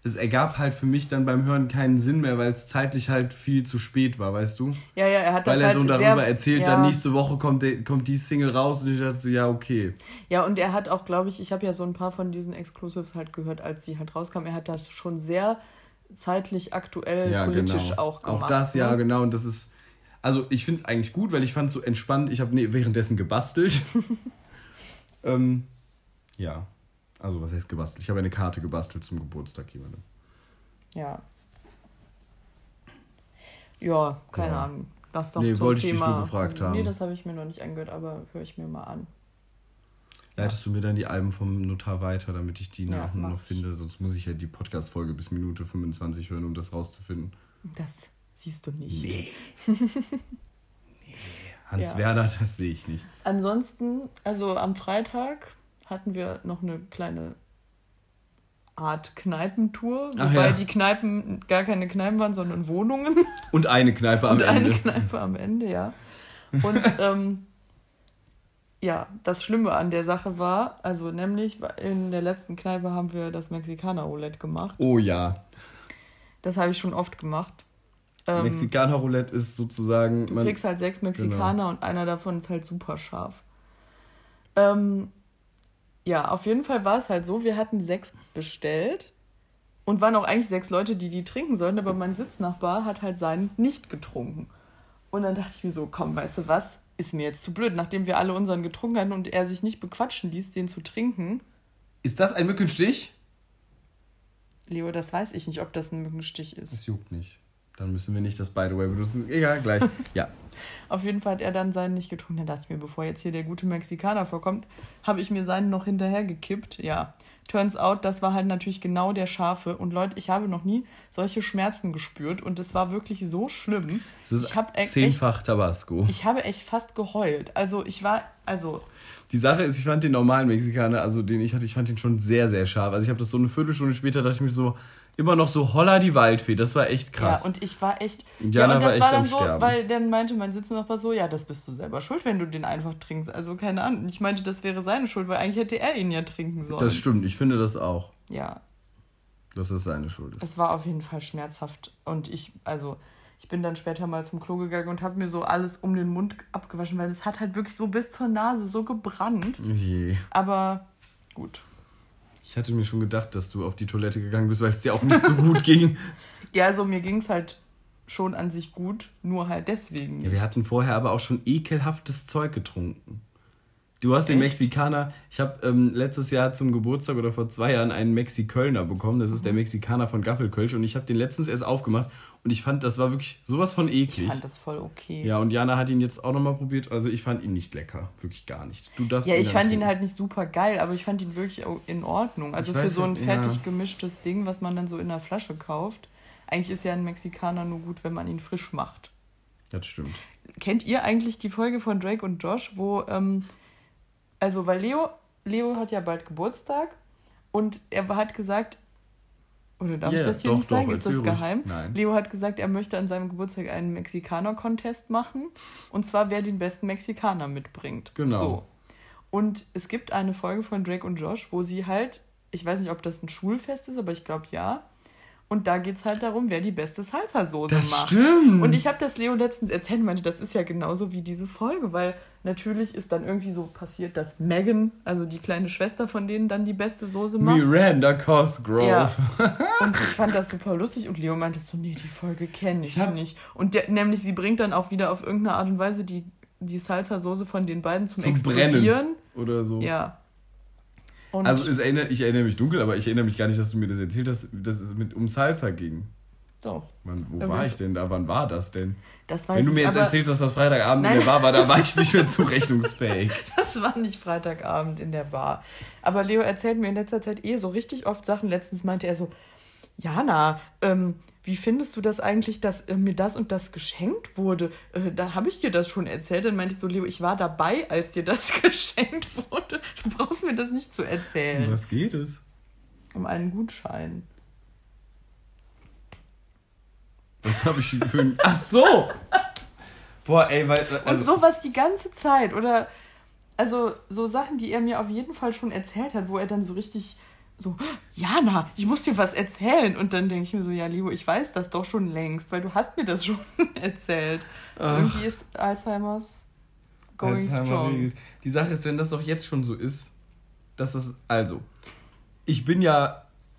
es ergab halt für mich dann beim Hören keinen Sinn mehr, weil es zeitlich halt viel zu spät war, weißt du? Ja, ja, er hat das Weil er halt so darüber sehr, erzählt, ja. dann nächste Woche kommt, der, kommt die Single raus und ich dachte so, ja, okay. Ja, und er hat auch, glaube ich, ich habe ja so ein paar von diesen Exclusives halt gehört, als sie halt rauskamen. Er hat das schon sehr zeitlich aktuell ja, politisch genau. auch gemacht. Auch das, ne? ja, genau. Und das ist, also ich finde es eigentlich gut, weil ich fand es so entspannt. Ich habe ne, währenddessen gebastelt. (laughs) ähm, ja. Also, was heißt gebastelt? Ich habe eine Karte gebastelt zum Geburtstag jemandem. Ja. Ja, keine ja. Ahnung. Das doch nee, wollte Thema. ich dich nur gefragt haben. Nee, das habe ich mir noch nicht angehört, aber höre ich mir mal an. Leitest ja. du mir dann die Alben vom Notar weiter, damit ich die ja, noch finde? Sonst muss ich ja die Podcast-Folge bis Minute 25 hören, um das rauszufinden. Das siehst du nicht. Nee. (laughs) nee. Hans ja. Werner, das sehe ich nicht. Ansonsten, also am Freitag hatten wir noch eine kleine Art Kneipentour, wobei ja. die Kneipen gar keine Kneipen waren, sondern Wohnungen. (laughs) Und eine Kneipe am Und Ende. Und eine Kneipe am Ende, ja. Und (laughs) ähm, ja, das Schlimme an der Sache war, also nämlich in der letzten Kneipe haben wir das Mexikaner-Roulette gemacht. Oh ja. Das habe ich schon oft gemacht. Ähm, Mexikaner-Roulette ist sozusagen. Du kriegst halt sechs Mexikaner genau. und einer davon ist halt super scharf. Ähm, ja, auf jeden Fall war es halt so, wir hatten sechs bestellt und waren auch eigentlich sechs Leute, die die trinken sollten, aber mein Sitznachbar hat halt seinen nicht getrunken. Und dann dachte ich mir so, komm, weißt du was, ist mir jetzt zu blöd, nachdem wir alle unseren getrunken hatten und er sich nicht bequatschen ließ, den zu trinken. Ist das ein Mückenstich? Leo, das weiß ich nicht, ob das ein Mückenstich ist. Es juckt nicht. Dann müssen wir nicht das By the way benutzen. Egal, gleich. (laughs) Ja. Auf jeden Fall hat er dann seinen nicht getrunken. Dann dachte ich mir, bevor jetzt hier der gute Mexikaner vorkommt, habe ich mir seinen noch hinterher gekippt. Ja. Turns out, das war halt natürlich genau der scharfe. Und Leute, ich habe noch nie solche Schmerzen gespürt und es war wirklich so schlimm. Es ist ich zehnfach echt, Tabasco. Ich habe echt fast geheult. Also ich war, also. Die Sache ist, ich fand den normalen Mexikaner, also den ich hatte, ich fand den schon sehr, sehr scharf. Also ich habe das so eine Viertelstunde später, dachte ich mir so, immer noch so Holla die Waldfee. Das war echt krass. Ja, und ich war echt. Indianer ja, und das war, echt war dann so, Sterben. weil dann meinte mein Sitznachbar so, ja, das bist du selber schuld, wenn du den einfach trinkst. Also keine Ahnung. Ich meinte, das wäre seine Schuld, weil eigentlich hätte er ihn ja trinken sollen. Das stimmt, ich finde das auch. Ja. Dass es seine Schuld ist. Es war auf jeden Fall schmerzhaft. Und ich, also, ich bin dann später mal zum Klo gegangen und habe mir so alles um den Mund abgewaschen, weil es hat halt wirklich so bis zur Nase so gebrannt. Oh je. Aber gut. Ich hatte mir schon gedacht, dass du auf die Toilette gegangen bist, weil es dir auch nicht so gut ging. (laughs) Ja, also mir ging es halt schon an sich gut, nur halt deswegen nicht. Ja, wir hatten vorher aber auch schon ekelhaftes Zeug getrunken. Du hast Echt? den Mexikaner. Ich habe ähm, letztes Jahr zum Geburtstag oder vor zwei Jahren einen Mexikölner bekommen. Das ist mhm. der Mexikaner von Gaffelkölsch. Und ich habe den letztens erst aufgemacht. Und ich fand, das war wirklich sowas von eklig. Ich fand das voll okay. Ja, und Jana hat ihn jetzt auch nochmal probiert. Also ich fand ihn nicht lecker. Wirklich gar nicht. Du darfst Ja, ich fand trinken. ihn halt nicht super geil, aber ich fand ihn wirklich in Ordnung. Also ich für so ein fertig ja. gemischtes Ding, was man dann so in der Flasche kauft. Eigentlich ist ja ein Mexikaner nur gut, wenn man ihn frisch macht. Das stimmt. Kennt ihr eigentlich die Folge von Drake und Josh, wo ähm, also weil Leo, Leo hat ja bald Geburtstag und er hat gesagt, oder darf yeah, ich das hier doch, nicht sagen? Doch, ist das geheim? Nein. Leo hat gesagt, er möchte an seinem Geburtstag einen Mexikaner-Contest machen. Und zwar, wer den besten Mexikaner mitbringt. Genau. So. Und es gibt eine Folge von Drake und Josh, wo sie halt, ich weiß nicht, ob das ein Schulfest ist, aber ich glaube ja, und da geht es halt darum, wer die beste Salsa-Soße macht. Das Stimmt. Und ich habe das Leo letztens erzählt und meinte, das ist ja genauso wie diese Folge, weil natürlich ist dann irgendwie so passiert, dass Megan, also die kleine Schwester von denen, dann die beste Soße macht. Miranda Cosgrove. Ja. (laughs) Und ich fand das super lustig und Leo meinte so, nee, die Folge kenne ich, ich nicht. Und der, nämlich sie bringt dann auch wieder auf irgendeine Art und Weise die, die Salsa-Soße von den beiden zum, zum Explodieren. Brennen oder so. Ja. Und also es erinnert, ich erinnere mich dunkel, aber ich erinnere mich gar nicht, dass du mir das erzählt hast, dass es mit, um Salsa ging. Doch. Wann, wo aber war ich denn da? Wann war das denn? Das weiß Wenn du mir jetzt erzählst, dass das Freitagabend Nein. in der Bar war, da (laughs) war ich nicht mehr zurechnungsfähig. (laughs) das war nicht Freitagabend in der Bar. Aber Leo erzählt mir in letzter Zeit eh so richtig oft Sachen. Letztens meinte er so, Jana, ähm, wie findest du das eigentlich, dass äh, mir das und das geschenkt wurde? Äh, da habe ich dir das schon erzählt. Dann meinte ich so, Leo, ich war dabei, als dir das (laughs) geschenkt wurde. Du brauchst mir das nicht zu erzählen. Um was geht es? Um einen Gutschein. Was habe ich für ein. (laughs) Ach so! Boah, ey, weil. Und Also, sowas die ganze Zeit. Oder also so Sachen, die er mir auf jeden Fall schon erzählt hat, wo er dann so richtig so, Jana, ich muss dir was erzählen. Und dann denke ich mir so, ja, Leo, ich weiß das doch schon längst, weil du hast mir das (laughs) schon erzählt. Ach. Irgendwie ist Alzheimer's going Alzheimer strong. regelt. Die Sache ist, wenn das doch jetzt schon so ist, dass es. Also, ich bin ja.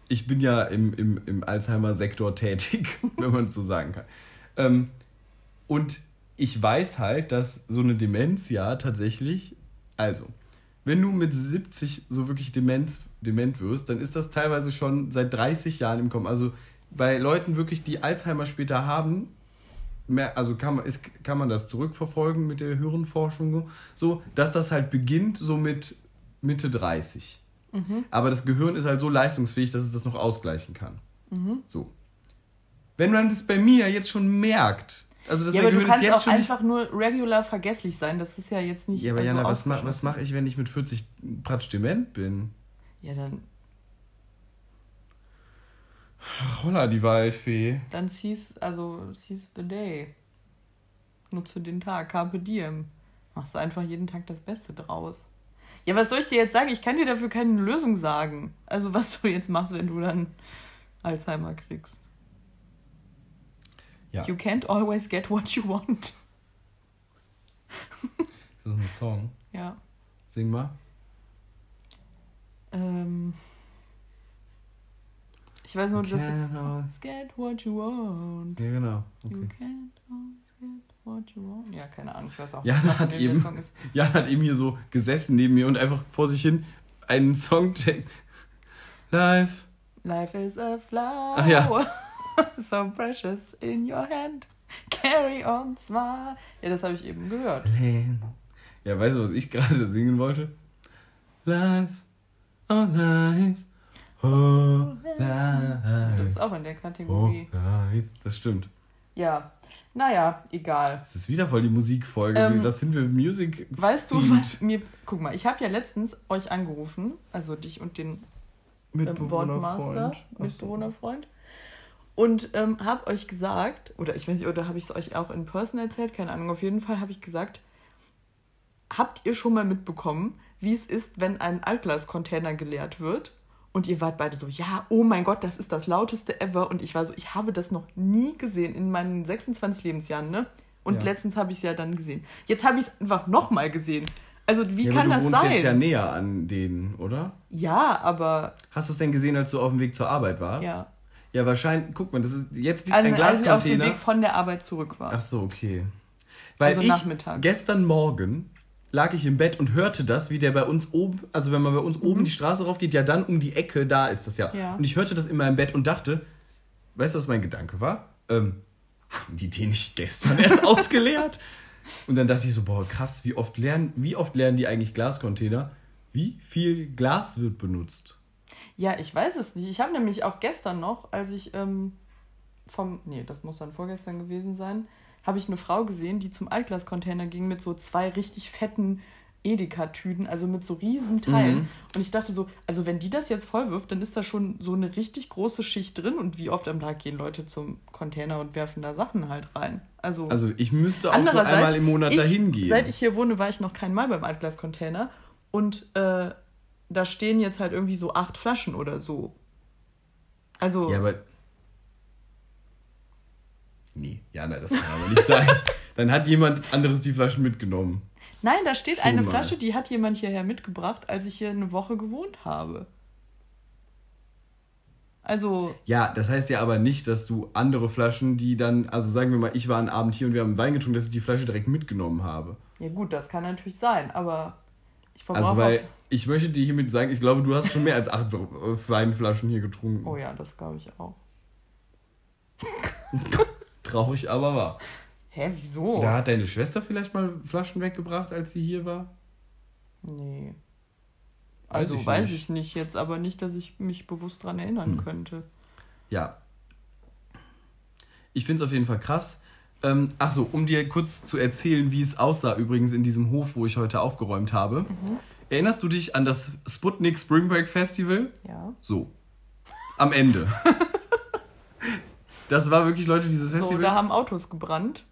Ich bin ja im, im, im Alzheimer-Sektor tätig, (laughs) wenn man so sagen kann. Ähm, und ich weiß halt, dass so eine Demenz ja tatsächlich. Also, wenn du mit 70 so wirklich Demenz, dement wirst, dann ist das teilweise schon seit 30 Jahren im Kommen. Also bei Leuten wirklich, die Alzheimer später haben, mehr, also kann man, ist, kann man das zurückverfolgen mit der Hirnforschung, so, dass das halt beginnt so mit Mitte 30. Aber das Gehirn ist halt so leistungsfähig, dass es das noch ausgleichen kann. So. Wenn man das bei mir jetzt schon merkt, also das Ja, aber du Gehirn ist kannst jetzt auch einfach nur regular vergesslich sein. Das ist ja jetzt nicht. ja, aber also Jana, was, ma was mache ich, wenn ich mit 40 Pratsch dement bin? Ja, dann, Ach, holla, die Waldfee. dann seize, also seize the day. Nutze den Tag, carpe diem. Machst einfach jeden Tag das Beste draus. Ja, was soll ich dir jetzt sagen? Ich kann dir dafür keine Lösung sagen. Also was du jetzt machst, wenn du dann Alzheimer kriegst. Ja, You can't always get what you want. das ist ein Song. Ja. Sing mal. Ähm, ich weiß nur, dass Can't get what you want. Ja, genau. You Okay. can't always get what you want. Ja, keine Ahnung, ich weiß auch Jana nicht, hat eben- Song ist. Jan hat eben hier so gesessen neben mir und einfach vor sich hin einen Song checkt. Live. Life is a flower. Ach ja. (laughs) so precious in your hand. Carry on, smile. Ja, das habe ich eben gehört. Ja, weißt du, was ich gerade singen wollte? Live. Oh, live. Oh, Das ist auch in der Oh, Kategorie. live. Das stimmt. Ja, naja, egal. Das ist wieder voll die Musikfolge. Ähm, das sind wir Music. Weißt du, was mir. Guck mal, ich habe ja letztens euch angerufen, also dich und den ähm, Wortmaster, Mitbewohnerfreund. Und ähm, habe euch gesagt, oder ich weiß nicht, oder habe ich es euch auch in Person erzählt, keine Ahnung, auf jeden Fall habe ich gesagt, habt ihr schon mal mitbekommen, wie es ist, wenn ein Altglas-Container geleert wird? Und ihr wart beide so, ja, oh mein Gott, das ist das lauteste ever. Und ich war so, ich habe das noch nie gesehen in meinen 26 Lebensjahren, ne? Und Ja. letztens habe ich es ja dann gesehen. Jetzt habe ich es einfach nochmal gesehen. Also wie Ja, kann aber du das wohnst sein? jetzt ja näher an denen, oder? ja, aber Hast du es denn gesehen, als du auf dem Weg zur Arbeit warst? ja. Ja, wahrscheinlich. Guck mal, das ist jetzt liegt Also, ein als ich auf dem Glascontainer. Weg von der Arbeit zurück war. Ach so, okay. Weil Also ich nachmittags. gestern Morgen lag ich im Bett und hörte das, wie der bei uns oben, also wenn man bei uns oben die Straße rauf geht, ja dann um die Ecke, da ist das ja. Mhm. Ja. Und ich hörte das in meinem Bett und dachte, weißt du, was mein Gedanke war? Ähm, haben die den nicht gestern erst (laughs) ausgeleert? Und dann dachte ich so, boah, krass, wie oft lernen, wie oft lernen die eigentlich Glascontainer? Wie viel Glas wird benutzt? Ja, ich weiß es nicht. Ich habe nämlich auch gestern noch, als ich ähm, vom, nee, das muss dann vorgestern gewesen sein, habe ich eine Frau gesehen, die zum Altglas-Container ging mit so zwei richtig fetten Edeka-Tüten, also mit so riesen Teilen. Mhm. Und ich dachte so, also wenn die das jetzt voll wirft, dann ist da schon so eine richtig große Schicht drin. Und wie oft am Tag gehen Leute zum Container und werfen da Sachen halt rein? Also, Also ich müsste auch so einmal im Monat ich, dahin gehen. Seit ich hier wohne, war ich noch kein Mal beim Altglas-Container. Und äh, da stehen jetzt halt irgendwie so acht Flaschen oder so. Also, Ja, aber. Nee, ja, nein, das kann aber nicht sein. (laughs) Dann hat jemand anderes die Flaschen mitgenommen. nein, da steht Schon eine mal. Flasche, die hat jemand hierher mitgebracht, als ich hier eine Woche gewohnt habe. Also, Ja, das heißt ja aber nicht, dass du andere Flaschen, die dann, also sagen wir mal, ich war einen Abend hier und wir haben Wein getrunken, dass ich die Flasche direkt mitgenommen habe. ja gut, das kann natürlich sein, aber ich verbrauche. Also, weil auf- ich möchte dir hiermit sagen, ich glaube, du hast schon mehr als acht Weinflaschen hier getrunken. oh ja, das glaube ich auch. (laughs) Traurig, aber wahr. Hä, wieso? Oder hat deine Schwester vielleicht mal Flaschen weggebracht, als sie hier war? Nee. Weiß Also ich weiß nicht. ich nicht jetzt, aber nicht, dass ich mich bewusst dran erinnern Hm. könnte. Ja, ich finde es auf jeden Fall krass. Ähm, ach so, um dir kurz zu erzählen, wie es aussah übrigens in diesem Hof, wo ich heute aufgeräumt habe. Mhm. Erinnerst du dich an das Sputnik Spring Break Festival? Ja. So. Am Ende. (laughs) das war wirklich, Leute, dieses So, Festival. da haben Autos gebrannt.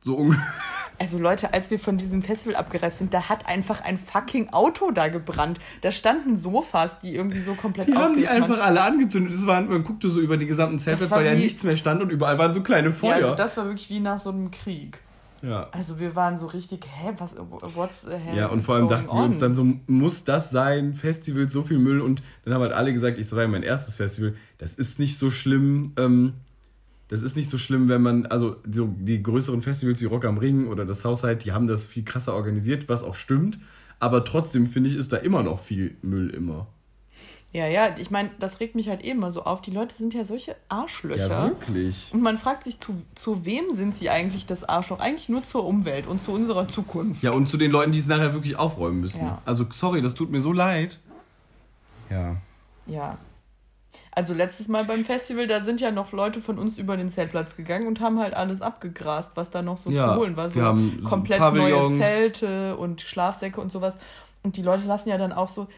So ungefähr. (laughs) Also Leute, als wir von diesem Festival abgereist sind, da hat einfach ein fucking Auto da gebrannt. Da standen Sofas, die irgendwie so komplett Die haben die einfach alle angezündet. Das war, man guckte so über die gesamten Zeltplatz, war weil ja nichts mehr stand und überall waren so kleine Ja, Feuer. also das war wirklich wie nach so einem Krieg. ja. Also wir waren so richtig, hä, was, what's the hell Ja, und vor allem dachten wir uns on? dann so, muss das sein? Festival, so viel Müll. Und dann haben halt alle gesagt, ich so war ja mein erstes Festival, das ist nicht so schlimm. Ähm, das ist nicht so schlimm, wenn man, also so die größeren Festivals wie Rock am Ring oder das Southside, die haben das viel krasser organisiert, was auch stimmt. Aber trotzdem finde ich, ist da immer noch viel Müll immer. Ja, ja, ich meine, das regt mich halt eben mal so auf. Die Leute sind ja solche Arschlöcher. Ja, wirklich. und man fragt sich, zu, zu wem sind sie eigentlich das Arschloch? Eigentlich nur zur Umwelt und zu unserer Zukunft. Ja, und zu den Leuten, die es nachher wirklich aufräumen müssen. Ja. Also, sorry, das tut mir so leid. Ja. Ja. Also letztes Mal beim Festival, da sind ja noch Leute von uns über den Zeltplatz gegangen und haben halt alles abgegrast, was da noch so Ja, zu holen war. So wir haben so komplett Pavillons. neue Zelte und Schlafsäcke und sowas. Und die Leute lassen ja dann auch so,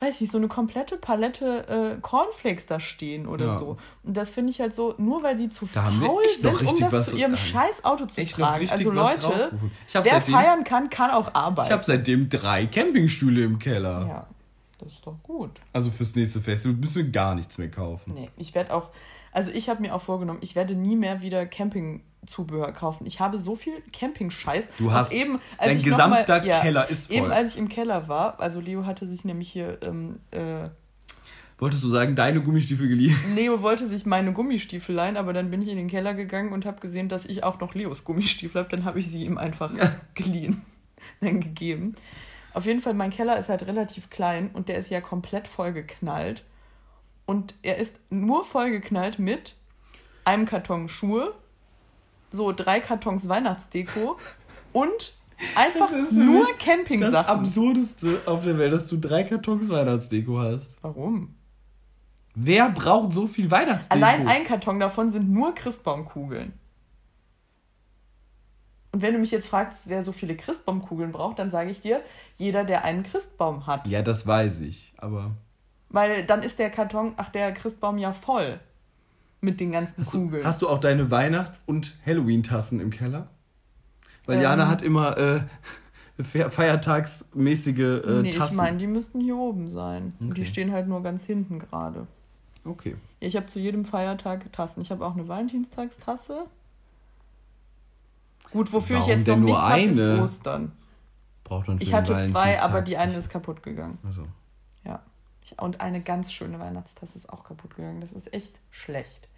weiß ich, so eine komplette Palette äh, Cornflakes da stehen oder Ja. so. Und das finde ich halt so, nur weil sie zu Da faul sind, um das zu ihrem scheiß Auto zu tragen. Also Leute. Ich wer seitdem- feiern kann, kann auch Ich arbeiten. habe seitdem drei Campingstühle im Keller. ja, das ist doch gut. Also fürs nächste Festival müssen wir gar nichts mehr kaufen. Nee, ich werde auch, also ich habe mir auch vorgenommen, ich werde nie mehr wieder Campingzubehör kaufen. Ich habe so viel Camping-Scheiß. Du hast- eben, als dein ich noch mal- gesamter Keller ist voll. Eben als ich im Keller war, also Leo hatte sich nämlich hier, ähm, äh, Wolltest du sagen, deine Gummistiefel geliehen? (laughs) Leo wollte sich meine Gummistiefel leihen, aber dann bin ich in den Keller gegangen und habe gesehen, dass ich auch noch Leos Gummistiefel habe. Dann habe ich sie ihm einfach geliehen, (laughs) dann gegeben. Auf jeden Fall, mein Keller ist halt relativ klein und der ist ja komplett vollgeknallt. Und er ist nur vollgeknallt mit einem Karton Schuhe, so drei Kartons Weihnachtsdeko (laughs) und einfach Das ist für nur mich Das Campingsachen. Absurdeste auf der Welt, dass du drei Kartons Weihnachtsdeko hast. Warum? Wer braucht so viel Weihnachtsdeko? Allein ein Karton davon sind nur Christbaumkugeln. Und wenn du mich jetzt fragst, wer so viele Christbaumkugeln braucht, dann sage ich dir, jeder, der einen Christbaum hat. Ja, das weiß ich. Aber Weil dann ist der Karton, ach, der Christbaum ja voll mit den ganzen hast du, Kugeln. hast du auch deine Weihnachts- und Halloween-Tassen im Keller? Weil Ähm. Jana hat immer äh, fe- feiertagsmäßige äh, nee, ich Tassen. meine, die müssten hier oben sein. Und die Okay. stehen halt nur ganz hinten gerade. okay. Ich habe zu jedem Feiertag Tassen. Ich habe auch eine Valentinstagstasse. Gut, wofür Warum ich jetzt noch nur nichts habe, ist? Ostern. Braucht man Ich hatte zwei, aber die eine ist kaputt gegangen. Also. Ja. Und eine ganz schöne Weihnachtstasse ist auch kaputt gegangen. Das ist echt schlecht.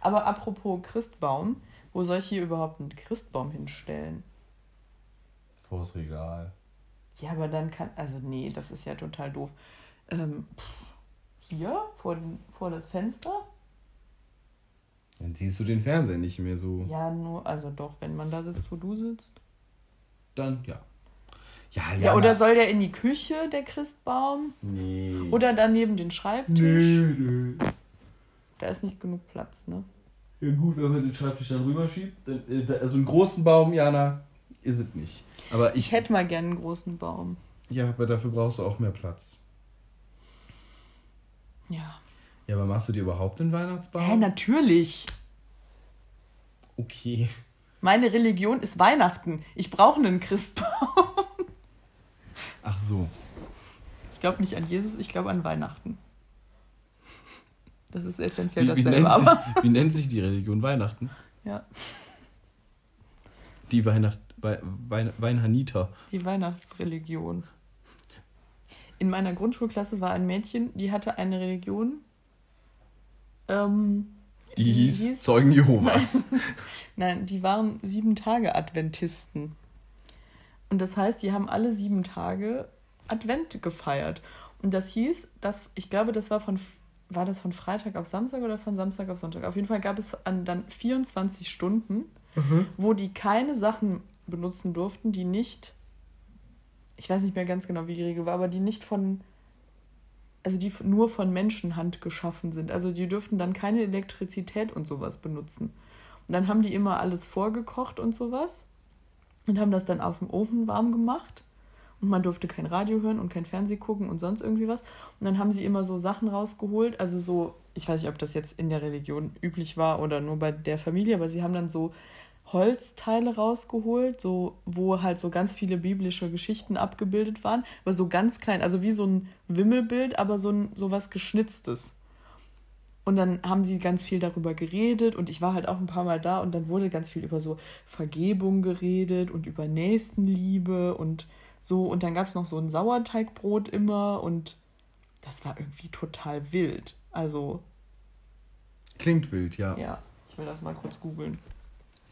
Aber apropos Christbaum, wo soll ich hier überhaupt einen Christbaum hinstellen? Vors Regal. Ja, aber dann kann. Also, nee, das ist ja total doof. Ähm, hier, vor, den, vor das Fenster? Dann siehst du den Fernseher nicht mehr so. Ja, nur, also doch, wenn man da sitzt, wo du sitzt. Dann, ja. Ja, Ja, oder soll der in die Küche, der Christbaum? Nee. Oder daneben den Schreibtisch? Nö, nö. Da ist nicht genug Platz, ne? Ja gut, wenn man den Schreibtisch dann rüberschiebt, äh, also einen großen Baum, Jana, ist es nicht. Aber Ich ich, hätte mal gerne einen großen Baum. ja, aber dafür brauchst du auch mehr Platz. Ja. Ja, aber machst du dir überhaupt einen Weihnachtsbaum? Hä, natürlich. Okay. Meine Religion ist Weihnachten. Ich brauche einen Christbaum. Ach so. Ich glaube nicht an Jesus, ich glaube an Weihnachten. Das ist essentiell Wie, wie, dasselbe, nennt sich, wie nennt sich die Religion Weihnachten? Ja, Die Weihnacht, Wei, Wein, Weinhaniter. die Weihnachtsreligion. In meiner Grundschulklasse war ein Mädchen, die hatte eine Religion. Ähm, Die, hieß, Zeugen Jehovas. (laughs) Nein, die waren sieben Tage Adventisten. Und das heißt, die haben alle sieben Tage Advent gefeiert. Und das hieß, dass, ich glaube, das war von, war das von Freitag auf Samstag oder von Samstag auf Sonntag? Auf jeden Fall gab es an, dann 24 Stunden, wo die keine Sachen benutzen durften, die nicht, ich weiß nicht mehr ganz genau, wie die Regel war, aber die nicht von, also die nur von Menschenhand geschaffen sind. Also die dürften dann keine Elektrizität und sowas benutzen. Und dann haben die immer alles vorgekocht und sowas und haben das dann auf dem Ofen warm gemacht. Und man durfte kein Radio hören und kein Fernseh gucken und sonst irgendwie was. Und dann haben sie immer so Sachen rausgeholt. Also so, ich weiß nicht, ob das jetzt in der Religion üblich war oder nur bei der Familie, aber sie haben dann so Holzteile rausgeholt, so, wo halt so ganz viele biblische Geschichten abgebildet waren, aber so ganz klein, also wie so ein Wimmelbild, aber so, ein, so was Geschnitztes. Und dann haben sie ganz viel darüber geredet und ich war halt auch ein paar Mal da und dann wurde ganz viel über so Vergebung geredet und über Nächstenliebe und so. Und dann gab es noch so ein Sauerteigbrot immer und das war irgendwie total wild. Also. Klingt wild, ja. Ja, ich will das mal kurz googeln.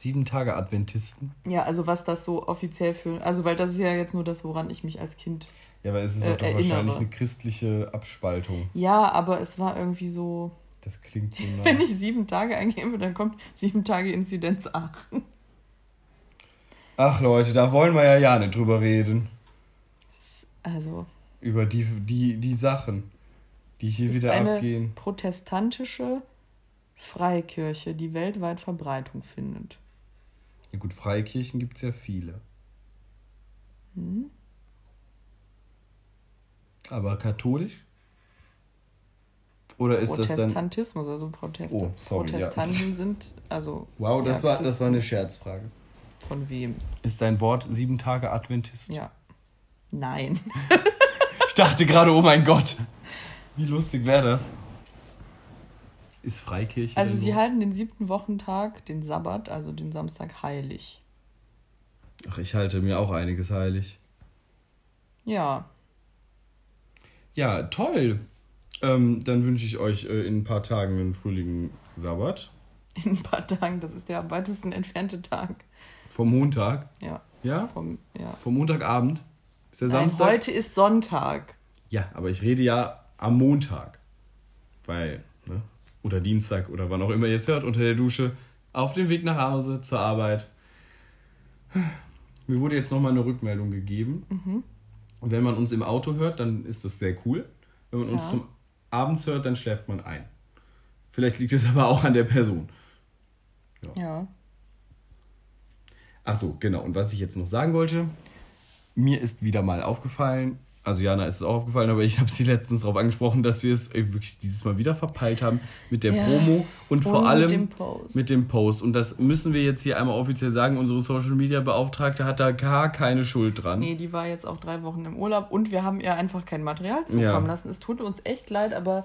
Sieben Tage Adventisten. Ja, also was das so offiziell für. Also, weil das ist ja jetzt nur das, woran ich mich als Kind. Ja, aber es ist äh, doch erinnere. wahrscheinlich eine christliche Abspaltung. Ja, aber es war irgendwie so. Das klingt so nah. (laughs) Wenn ich sieben Tage eingebe, dann kommt sieben Tage Inzidenz Aachen. (laughs) Ach Leute, da wollen wir ja ja nicht drüber reden. Also. Über die, die, die Sachen, die hier ist wieder eine abgehen. protestantische Freikirche, die weltweit Verbreitung findet. Ja gut, Freikirchen gibt es ja viele. Hm? Aber katholisch? Oder ist das dann. Protestantismus, also Proteste. Oh, sorry, ja. Protestanten sind, also. Wow, das, ja, war, das war eine Scherzfrage. Von wem? Ist dein Wort sieben Tage Adventist? Ja. Nein. Ich dachte gerade, oh mein Gott. Wie lustig wäre das? Ist Freikirche. Also sie so? halten den siebten Wochentag, den Sabbat, also den Samstag, heilig. Ach, ich halte mir auch einiges heilig. Ja. Ja, toll. Ähm, dann wünsche ich euch äh, in ein paar Tagen einen fröhlichen Sabbat. (laughs) In ein paar Tagen, das ist der am weitesten entfernte Tag. Vom Montag. Ja. Ja? Vom, ja. Vom Montagabend. Ist der Nein, Samstag? heute ist Sonntag. Ja, aber ich rede ja am Montag. Weil, ne? Oder Dienstag oder wann auch immer ihr es hört, unter der Dusche, auf dem Weg nach Hause, zur Arbeit. Mir wurde jetzt nochmal eine Rückmeldung gegeben. Mhm. Und wenn man uns im Auto hört, dann ist das sehr cool. Wenn man uns Ja. zum Abends hört, dann schläft man ein. Vielleicht liegt es aber auch an der Person. Ja. Ach so, genau. Und was ich jetzt noch sagen wollte, mir ist wieder mal aufgefallen, also Jana ist es auch aufgefallen, aber ich habe sie letztens darauf angesprochen, dass wir es äh, wirklich dieses Mal wieder verpeilt haben mit der Ja. Promo und vor Und allem mit dem Post. mit dem Post. Und das müssen wir jetzt hier einmal offiziell sagen, unsere Social Media Beauftragte hat da gar keine Schuld dran. Nee, die war jetzt auch drei Wochen im Urlaub und wir haben ihr einfach kein Material zukommen Ja. lassen. Es tut uns echt leid, aber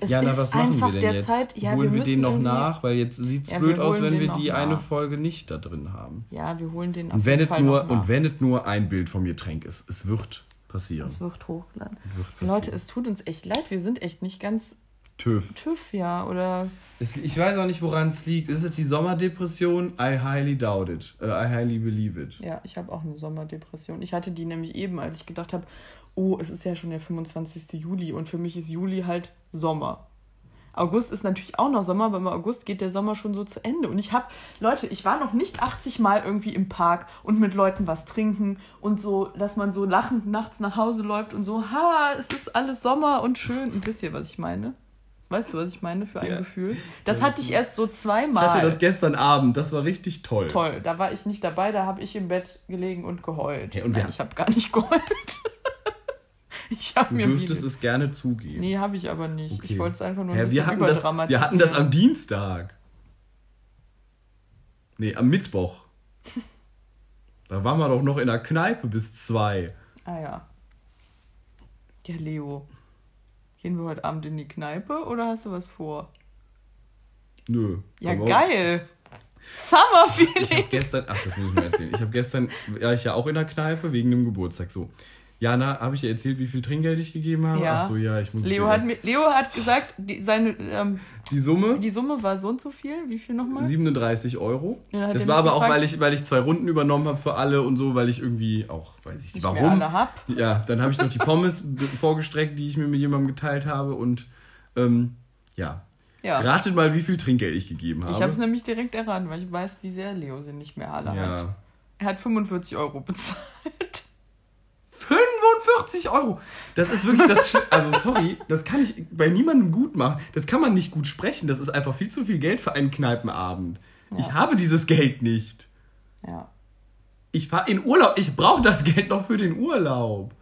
es Jana, ist was machen einfach wir denn jetzt? Zeit. Ja, Holen wir, wir, den noch nach, weil jetzt sieht es Ja, blöd aus, wenn wir die eine nach. Folge nicht da drin haben. Ja, wir holen den auf Und wenn, jeden Fall nur, und wenn es nur ein Bild vom Getränk ist, es wird passieren. Es wird hochgeladen. Wird. Leute, es tut uns echt leid. Wir sind echt nicht ganz TÜV. TÜV, ja. Oder Es, ich weiß auch nicht, woran es liegt. Ist es die Sommerdepression? I highly doubt it. Äh, I highly believe it. ja, ich habe auch eine Sommerdepression. Ich hatte die nämlich eben, als ich gedacht habe, oh, es ist ja schon der 25. Juli und für mich ist Juli halt Sommer. August ist natürlich auch noch Sommer, aber im August geht der Sommer schon so zu Ende. Und ich habe, Leute, ich war noch nicht 80 Mal irgendwie im Park und mit Leuten was trinken und so, dass man so lachend nachts nach Hause läuft und so, ha, es ist alles Sommer und schön. Und wisst ihr, was ich meine? Weißt du, was ich meine für ein Ja. Gefühl? Das Das hatte ich erst so Ich zweimal. hatte das gestern Abend. Das war richtig toll. Toll, da war ich nicht dabei, da habe ich im Bett gelegen und geheult. Ja, und Nein, ich habe gar nicht (laughs) geheult. Ich habe Du mir dürftest es gerne zugeben. Nee, habe ich aber nicht. Okay. Ich wollte es einfach nur ein Hä, bisschen wir, hatten das, wir hatten das am Dienstag. Nee, am Mittwoch. (laughs) Da waren wir doch noch in der Kneipe bis zwei. Ah ja. Ja, Leo. Gehen wir heute Abend in die Kneipe oder hast du was vor? Nö. Ja, geil. Summer Ich habe Feeling. gestern, ach, das muss ich mal erzählen. Ich habe gestern, war ich ja auch in der Kneipe wegen dem Geburtstag. So, Jana, habe ich dir erzählt, wie viel Trinkgeld ich gegeben habe? Ja. Ach so, ja, ich muss. es Leo hat, mir, Leo hat gesagt, die, seine, ähm, die Summe die Summe war so und so viel. Wie viel nochmal? 37 Euro. Ja, hat das war aber auch, gefragt? weil ich, weil ich zwei Runden übernommen habe für alle und so, weil ich irgendwie auch, weiß ich nicht warum. mehr alle hab. Ja, dann habe ich noch die (laughs) Pommes vorgestreckt, die ich mir mit jemandem geteilt habe und ähm, ja. Ja. Ratet mal, wie viel Trinkgeld ich gegeben habe. Ich habe es nämlich direkt erraten, weil ich weiß, wie sehr Leo sie nicht mehr alle hat. ja. Er hat 45 Euro bezahlt. (laughs) 45 Euro! Das ist wirklich das. Also, sorry, das kann ich bei niemandem gut machen. Das kann man nicht gut sprechen. Das ist einfach viel zu viel Geld für einen Kneipenabend. Ich habe dieses Geld nicht. Ja. Ich fahre in Urlaub. Ich brauche das Geld noch für den Urlaub.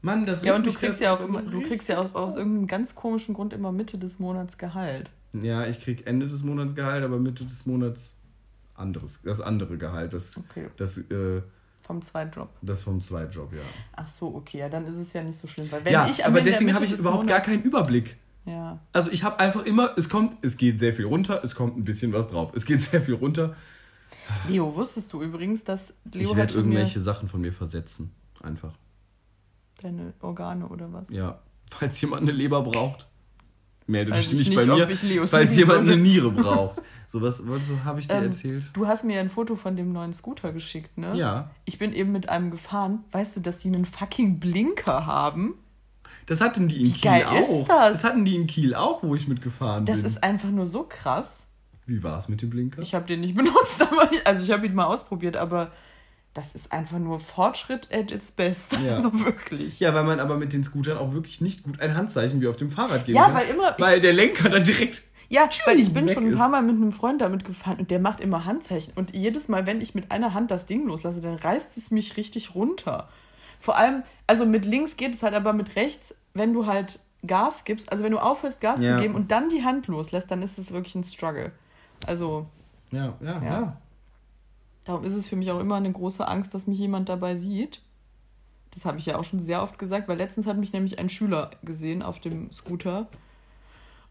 Mann, das Ja, und du kriegst ja auch so immer, du kriegst ja auch aus irgendeinem ganz komischen Grund immer Mitte des Monats Gehalt. Ja, ich krieg Ende des Monats Gehalt, aber Mitte des Monats anderes, das andere Gehalt, das, Okay. das, äh, Vom Zweitjob. das vom Zweitjob, ja. Ach so, okay, ja, dann ist es ja nicht so schlimm. Weil wenn ja, ich aber deswegen habe ich überhaupt gar keinen Überblick. Ja. Also ich habe einfach immer, es kommt, es geht sehr viel runter, es kommt ein bisschen was drauf. Es geht (laughs) sehr viel runter. Leo, wusstest du übrigens, dass Leo ich werde irgendwelche Sachen von mir versetzen. Einfach. deine Organe oder was? Ja. (laughs) Falls jemand eine Leber braucht, meldet Weiß euch ich nicht nicht, bei mir. Falls jemand eine. Niere braucht. So was wolltest du, habe ich dir Ähm, erzählt? Du hast mir ein Foto von dem neuen Scooter geschickt, ne? Ja. Ich bin eben mit einem gefahren. Weißt du, dass die einen fucking Blinker haben? Das hatten die in Wie Kiel geil auch. ist das? hatten die in Kiel auch, wo ich mitgefahren Das bin. ist einfach nur so krass. Wie war es mit dem Blinker? Ich habe den nicht benutzt, (laughs) aber ich, also ich habe ihn mal ausprobiert, aber das ist einfach nur Fortschritt at its best. Ja. Also wirklich. ja, weil man aber mit den Scootern auch wirklich nicht gut ein Handzeichen wie auf dem Fahrrad geben Ja, kann. weil immer- Weil der Lenker dann direkt. Ja, weil ich bin schon ein paar Mal mit einem Freund damit gefahren und der macht immer Handzeichen. Und jedes Mal, wenn ich mit einer Hand das Ding loslasse, dann reißt es mich richtig runter. Vor allem, also mit links geht es halt, aber mit rechts, wenn du halt Gas gibst, also wenn du aufhörst, Gas Ja. zu geben und dann die Hand loslässt, dann ist es wirklich ein Struggle. Also, Ja, ja, ja. Ja. Darum ist es für mich auch immer eine große Angst, dass mich jemand dabei sieht. Das habe ich ja auch schon sehr oft gesagt, weil letztens hat mich nämlich ein Schüler gesehen auf dem Scooter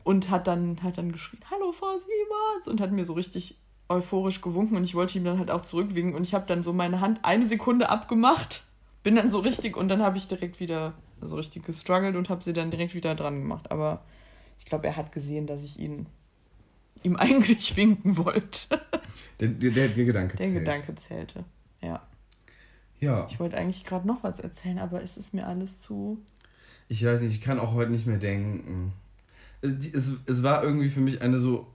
und hat dann, hat dann geschrien, hallo Frau Siemens und hat mir so richtig euphorisch gewunken und ich wollte ihm dann halt auch zurückwinken und ich habe dann so meine Hand eine Sekunde abgemacht, bin dann so richtig und dann habe ich direkt wieder so richtig gestruggelt und habe sie dann direkt wieder dran gemacht. Aber ich glaube, er hat gesehen, dass ich ihn ihm (laughs) eigentlich winken wollte. Der, der, der, der Gedanke Der zählt. Gedanke zählte. Ja. Ja. Ich wollte eigentlich gerade noch was erzählen, aber es ist mir alles zu. Ich weiß nicht, ich kann auch heute nicht mehr denken. Es, es, es war irgendwie für mich eine so.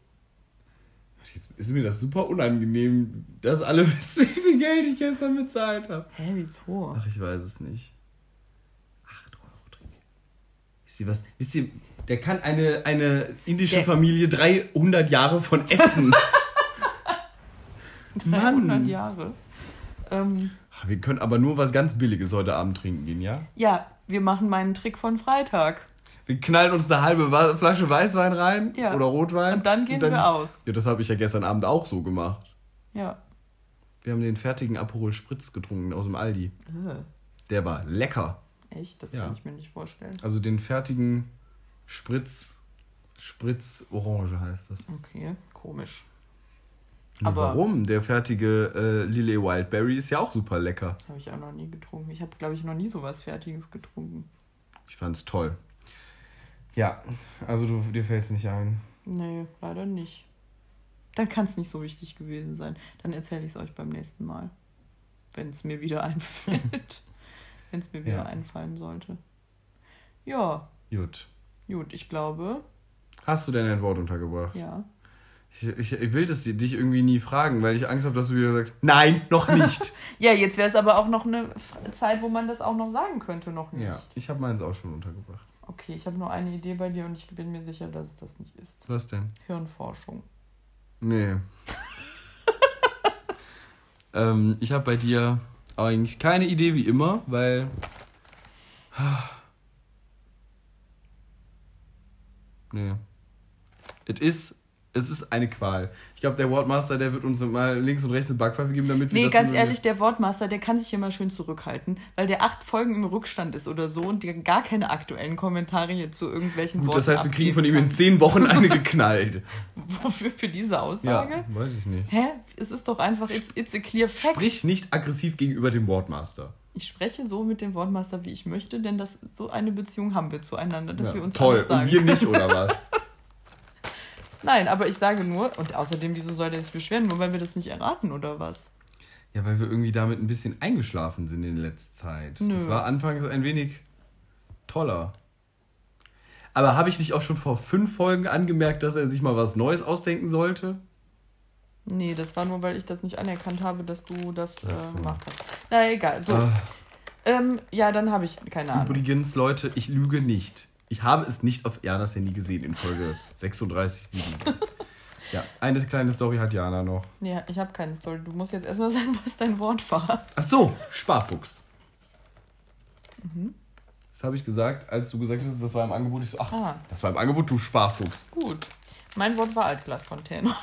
Jetzt ist mir das super unangenehm, dass alle (laughs) wissen, wie viel Geld ich gestern bezahlt habe. Hä, wieso? Ach, ich weiß es nicht. 8 Euro Trinkgeld. Wisst ihr was? Wisst ihr, der kann eine, eine indische Der- Familie 300 Jahre von essen. (laughs) 300 Mann. Jahre. Ähm, Ach, Wir können aber nur was ganz Billiges heute Abend trinken gehen, ja? ja, wir machen meinen Trick von Freitag. Wir knallen uns eine halbe Flasche Weißwein rein Ja. oder Rotwein. Und dann gehen wir aus. Ja, das habe ich ja gestern Abend auch so gemacht. Ja. Wir haben den fertigen Aperol Spritz getrunken aus dem Aldi. Der war lecker. Echt? Das Ja. kann ich mir nicht vorstellen. Also den fertigen Spritz. Spritz Orange heißt das. Okay, komisch. Aber Aber- warum? Der fertige äh, Lillet Wildberry ist ja auch super lecker. Habe ich auch noch nie getrunken. Ich habe, glaube ich, noch nie sowas Fertiges getrunken. Ich fand's toll. Ja, also du, dir fällt's nicht ein. Nee, leider nicht. Dann kann es nicht so wichtig gewesen sein. Dann erzähle ich es euch beim nächsten Mal. Wenn es mir wieder (laughs) einfällt. Wenn es mir wieder Ja. einfallen sollte. Ja, Gut. Gut, ich glaube, Hast du denn ein Wort untergebracht? ja. Ich, ich, ich will das dich irgendwie nie fragen, weil ich Angst habe, dass du wieder sagst, nein, noch nicht. (laughs) Ja, jetzt wäre es aber auch noch eine Zeit, wo man das auch noch sagen könnte, noch nicht. ja, ich habe meins auch schon untergebracht. Okay, ich habe nur eine Idee bei dir und ich bin mir sicher, dass es das nicht ist. Was denn? Hirnforschung. Nee. (laughs) ähm, ich habe bei dir eigentlich keine Idee wie immer, weil. Nee. Es ist, es ist eine Qual. Ich glaube, der Wordmaster, der wird uns mal links und rechts eine Backpfeife geben, damit wir Nee, das ganz ehrlich, der Wortmaster, der kann sich hier mal schön zurückhalten, weil der acht Folgen im Rückstand ist oder so und der gar keine aktuellen Kommentare hier zu irgendwelchen Gut, Worten das heißt, wir kriegen von ihm in zehn Wochen eine (laughs) geknallt. Wofür? Für diese ja, Aussage? weiß ich nicht. Hä? Es ist doch einfach, it's, it's a clear fact. Sprich nicht aggressiv gegenüber dem Wordmaster. Ich spreche so mit dem Wortmaster, wie ich möchte, denn das, so eine Beziehung haben wir zueinander, dass Ja, wir uns toll. alles sagen Und wir nicht, oder was? (laughs) Nein, aber ich sage nur, und außerdem, wieso soll der sich beschweren? Nur weil wir das nicht erraten, oder was? Ja, weil wir irgendwie damit ein bisschen eingeschlafen sind in letzter Zeit. Nö. Das war anfangs ein wenig toller. Aber habe ich nicht auch schon vor fünf Folgen angemerkt, dass er sich mal was Neues ausdenken sollte? Nee, das war nur, weil ich das nicht anerkannt habe, dass du das äh, gemacht hast. Na egal. So, Ah, ähm, ja, dann habe ich keine Ahnung. übrigens, Leute, ich lüge nicht. Ich habe es nicht auf Janas Handy gesehen in Folge (laughs) 36, 37. Ja, eine kleine Story hat Jana noch. Nee, ich habe keine Story. Du musst jetzt erstmal (laughs) sagen, was dein Wort war. Ach so, Sparfuchs. Das habe ich gesagt, als du gesagt hast, das war im Angebot. Ich so, ach, Ah. das war im Angebot, du Sparfuchs. Gut. Mein Wort war Altglascontainer.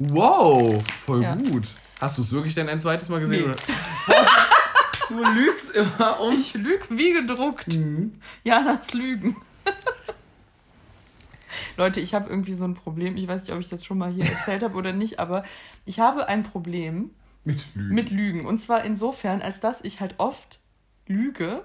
Wow, voll Ja. gut. Hast du es wirklich denn ein zweites Mal gesehen? Nee. (laughs) Du lügst immer um. Ich lüge wie gedruckt. Mhm. Janas Lügen. Leute, ich habe irgendwie so ein Problem. Ich weiß nicht, ob ich das schon mal hier erzählt habe oder nicht, aber ich habe ein Problem Mit Lügen. mit Lügen. Und zwar insofern, als dass ich halt oft lüge.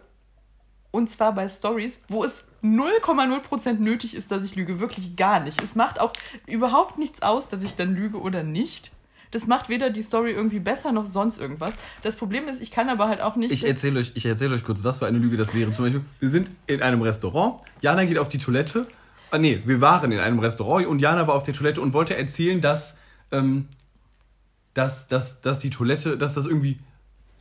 Und zwar bei Stories, wo es 0,0% nötig ist, dass ich lüge. Wirklich gar nicht. Es macht auch überhaupt nichts aus, dass ich dann lüge oder nicht. Das macht weder die Story irgendwie besser noch sonst irgendwas. Das Problem ist, ich kann aber halt auch nicht. Ich erzähle euch, erzähl euch kurz, was für eine Lüge das wäre. Zum Beispiel, wir sind in einem Restaurant, Jana geht auf die Toilette. Ah, nee, wir waren in einem Restaurant und Jana war auf der Toilette und wollte erzählen, dass, ähm, dass, dass, dass die Toilette, dass das irgendwie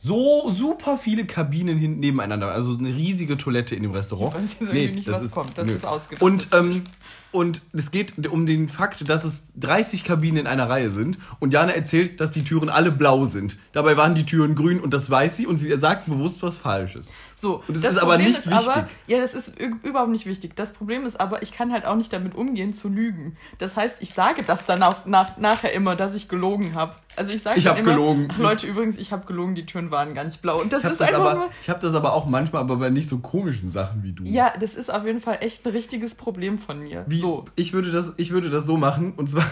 so super viele Kabinen hinten nebeneinander, also eine riesige Toilette in dem Restaurant. Ich weiß jetzt irgendwie nicht, was kommt. Das nö. ist ausgedacht, Und, das ähm, und es geht um den Fakt, dass es 30 Kabinen in einer Reihe sind und Jana erzählt, dass die Türen alle blau sind. Dabei waren die Türen grün und das weiß sie und sie sagt bewusst was Falsches. So, Und das ist aber nicht ist Aber, wichtig. ja, das ist überhaupt nicht wichtig. Das Problem ist aber, ich kann halt auch nicht damit umgehen zu lügen. Das heißt, ich sage das dann auch nach, nachher immer, dass ich gelogen habe. Also ich sage Ich hab immer, gelogen. Ach, Leute, übrigens, ich habe gelogen, die Türen waren gar nicht blau. Und das Ich habe ist das, einfach aber, ich hab das aber auch manchmal, aber bei nicht so komischen Sachen wie du. ja, das ist auf jeden Fall echt ein richtiges Problem von mir. Wie, So, ich, würde das, ich würde das so machen und zwar,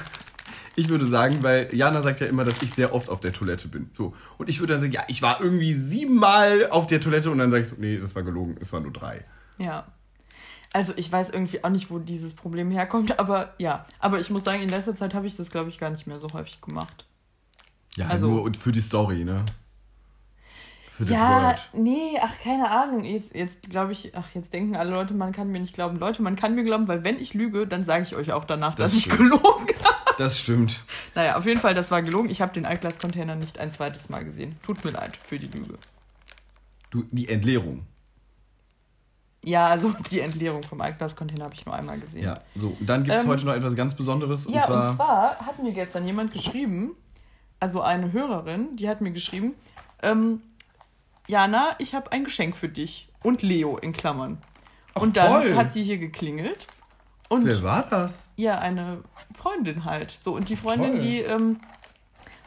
ich würde sagen, weil Jana sagt ja immer, dass ich sehr oft auf der Toilette bin. So. Und ich würde dann sagen, ja, ich war irgendwie siebenmal auf der Toilette und dann sage ich so, nee, das war gelogen, es waren nur drei. ja. Also ich weiß irgendwie auch nicht, wo dieses Problem herkommt, aber ja. Aber ich muss sagen, in letzter Zeit habe ich das, glaube ich, gar nicht mehr so häufig gemacht. Ja, Also- nur und für die Story, ne? Für Ja, nee, ach, keine Ahnung. Jetzt, jetzt glaube ich, ach, jetzt denken alle Leute, man kann mir nicht glauben. Leute, man kann mir glauben, weil wenn ich lüge, dann sage ich euch auch danach, Das dass ich stimmt. gelogen (laughs) habe. Das stimmt. Naja, auf jeden Fall, das war gelogen. Ich habe den Altglas-Container nicht ein zweites Mal gesehen. Tut mir leid für die Lüge. Du, die Entleerung. Ja, also (laughs) die Entleerung vom Altglas-Container habe ich nur einmal gesehen. Ja, so. Und dann gibt es Ähm, heute noch etwas ganz Besonderes. Ja, und zwar hat mir gestern jemand geschrieben, also eine Hörerin, die hat mir geschrieben, ähm, Jana, ich habe ein Geschenk für dich. Und Leo in Klammern. Ach, und dann toll. hat sie hier geklingelt. Und Wer war das? ja, eine Freundin halt. So, und die Freundin, Toll. die ähm,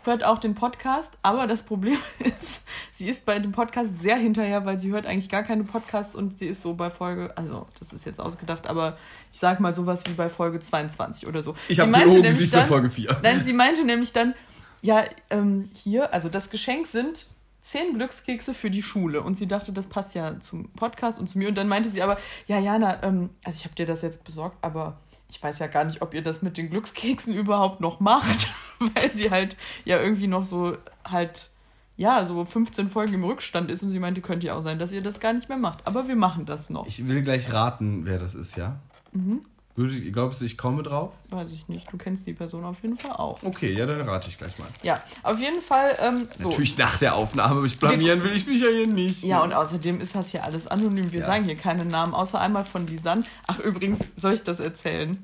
hört auch den Podcast, aber das Problem (laughs) ist, sie ist bei dem Podcast sehr hinterher, weil sie hört eigentlich gar keine Podcasts und sie ist so bei Folge, also das ist jetzt ausgedacht, aber ich sag mal sowas wie bei Folge 22 oder so. Ich Sie habe meinte gelogen, nämlich sie ist bei dann- Folge 4. Nein, sie meinte nämlich dann, ja, ähm, hier, also das Geschenk sind zehn Glückskekse für die Schule. Und sie dachte, das passt ja zum Podcast und zu mir. Und dann meinte sie aber, ja, Jana, ähm, also ich habe dir das jetzt besorgt, aber ich weiß ja gar nicht, ob ihr das mit den Glückskeksen (laughs) überhaupt noch macht, (laughs) weil sie halt ja irgendwie noch so halt, ja, so 15 Folgen im Rückstand ist. Und sie meinte, könnte ja auch sein, dass ihr das gar nicht mehr macht. Aber wir machen das noch. Ich will gleich raten, wer das ist, ja? Mhm. Würde, glaubst du, ich komme drauf? Weiß ich nicht. Du kennst die Person auf jeden Fall auch. Okay, ja, dann rate ich gleich mal. Ja, auf jeden Fall, ähm, so. Natürlich nach der Aufnahme, aber ich blamieren will ich mich ja hier nicht. Ja, und außerdem ist das hier alles anonym. Wir Ja. sagen hier keine Namen, außer einmal von Lisanne. Ach, übrigens, soll ich das erzählen?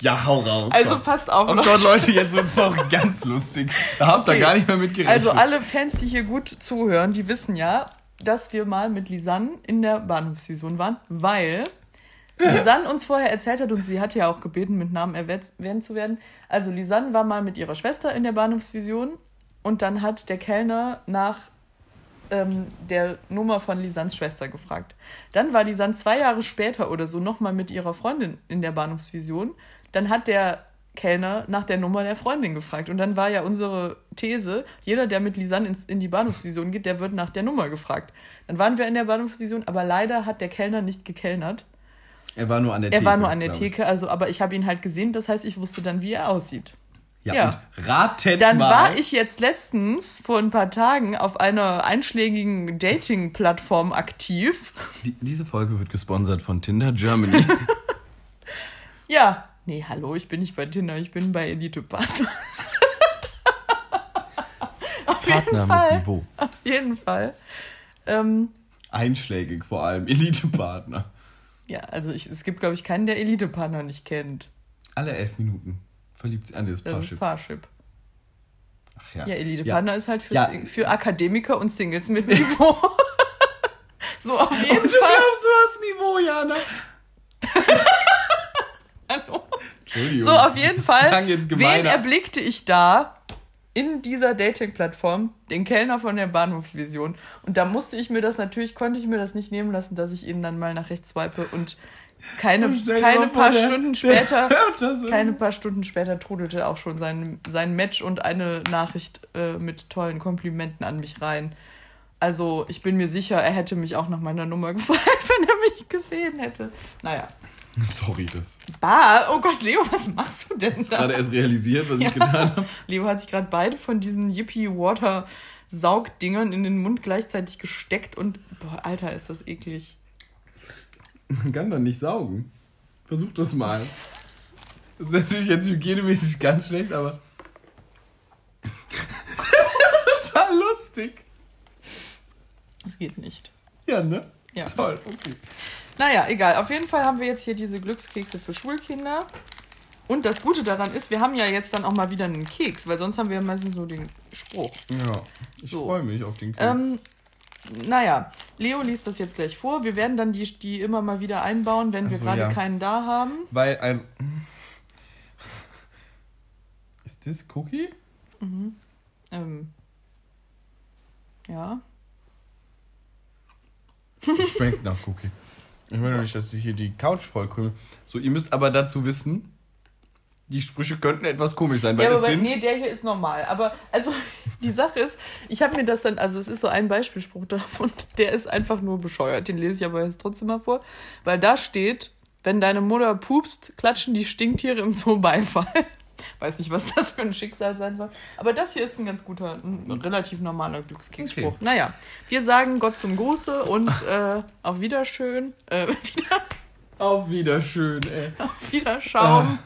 Ja, hau raus. Also komm. passt auf, Oh Leute. Gott, Leute, jetzt wird's doch ganz lustig. Da habt ihr Okay. gar nicht mehr mit gerechnet. Also alle Fans, die hier gut zuhören, die wissen ja, dass wir mal mit Lisanne in der Bahnhofsvision waren, weil Lisanne uns vorher erzählt hat und sie hat ja auch gebeten, mit Namen erwähnt zu werden. Also Lisanne war mal mit ihrer Schwester in der Bahnhofsvision und dann hat der Kellner nach ähm, der Nummer von Lisannes Schwester gefragt. Dann war Lisanne zwei Jahre später oder so nochmal mit ihrer Freundin in der Bahnhofsvision. Dann hat der Kellner nach der Nummer der Freundin gefragt. Und dann war ja unsere These, jeder, der mit Lisanne ins, in die Bahnhofsvision geht, der wird nach der Nummer gefragt. Dann waren wir in der Bahnhofsvision, aber leider hat der Kellner nicht gekellnert. Er war nur an der Er Theke. war nur an der. Theke, also, aber ich habe ihn halt gesehen, das heißt, ich wusste dann, wie er aussieht. Ja, Ja. und ratet Dann mal. war ich jetzt letztens vor ein paar Tagen auf einer einschlägigen Dating-Plattform aktiv. Die, diese Folge wird gesponsert von Tinder Germany. (laughs) Ja. Nee, hallo, ich bin nicht bei Tinder, ich bin bei Elite Partner. (laughs) auf jeden Partner Fall. mit Niveau. Auf jeden Fall. Ähm, Einschlägig vor allem. Elite-Partner. Ja, also ich, es gibt, glaube ich, keinen, der Elite-Partner nicht kennt. Alle elf Minuten Verliebt sie an das Das Parship. ist Parship. Ach ja. Ja, Elite Ja. Partner ist halt für, Ja. Für Akademiker und Singles mit Niveau. (laughs) so auf jeden Und du Fall. glaubst, du hast Niveau, Jana. (laughs) Hallo. Entschuldigung. So, auf jeden Fall. Wen erblickte ich da in dieser Dating-Plattform? Den Kellner von der Bahnhofsvision. Und da musste ich mir das natürlich, konnte ich mir das nicht nehmen lassen, dass ich ihn dann mal nach rechts swipe und keine, Und keine paar der- Stunden (laughs) später. Keine paar Stunden später trudelte auch schon sein, sein Match und eine Nachricht äh, mit tollen Komplimenten an mich rein. Also ich bin mir sicher, er hätte mich auch nach meiner Nummer (laughs) gefragt, wenn er mich gesehen hätte. Naja. (laughs) Sorry, das. Bah, oh Gott, Leo, was machst du denn Ich da? gerade erst realisiert, was ich getan habe. (laughs) Leo hat sich gerade beide von diesen Yippie Water Saugdingern in den Mund gleichzeitig gesteckt und boah, Alter, ist das eklig. Man kann doch nicht saugen. Versuch das mal. Das ist natürlich jetzt hygienemäßig ganz schlecht, aber. (laughs) Das ist total lustig. Das geht nicht. Ja, ne? Ja. Toll, okay. Naja, egal. Auf jeden Fall haben wir jetzt hier diese Glückskekse für Schulkinder. Und das Gute daran ist, wir haben ja jetzt dann auch mal wieder einen Keks, weil sonst haben wir ja meistens nur den Spruch. Ja, ich So. freue mich auf den Keks. Ähm, naja, Leo liest das jetzt gleich vor. Wir werden dann die, die immer mal wieder einbauen, wenn wir Ach so, gerade ja. keinen da haben. Weil, also. Ist das Cookie? Ähm, ja. Schmeckt nach Cookie. Ich will doch nicht, dass ich hier die Couch vollkrümel. So, ihr müsst aber dazu wissen, die Sprüche könnten etwas komisch sein, weil ja, es aber sind. nee, der hier ist normal. Aber also (laughs) die Sache ist, ich habe mir das dann, also es ist so ein Beispielspruch drauf und der ist einfach nur bescheuert. Den lese ich aber jetzt trotzdem mal vor, weil da steht, wenn deine Mutter pupst, klatschen die Stinktiere im Zoo Beifall. (laughs) Weiß nicht, was (laughs) das für ein Schicksal sein soll. Aber das hier ist ein ganz guter, ein relativ normaler Glückskeksspruch. Okay. Naja, wir sagen Gott zum Gruße und äh, auf Wiederschön, äh, (laughs) wieder, Auf Wiederschön, ey. (laughs) auf Wiederschauen.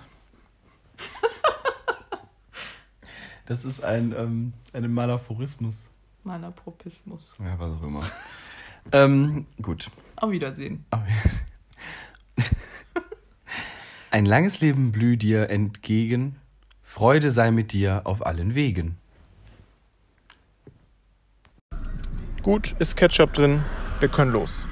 Das ist ein, ähm, ein Malaphorismus. Malapropismus. Ja, was auch immer. ähm, gut. Auf Wiedersehen. Ein langes Leben blüh dir entgegen, Freude sei mit dir auf allen Wegen. Gut, ist Ketchup drin. Wir können los.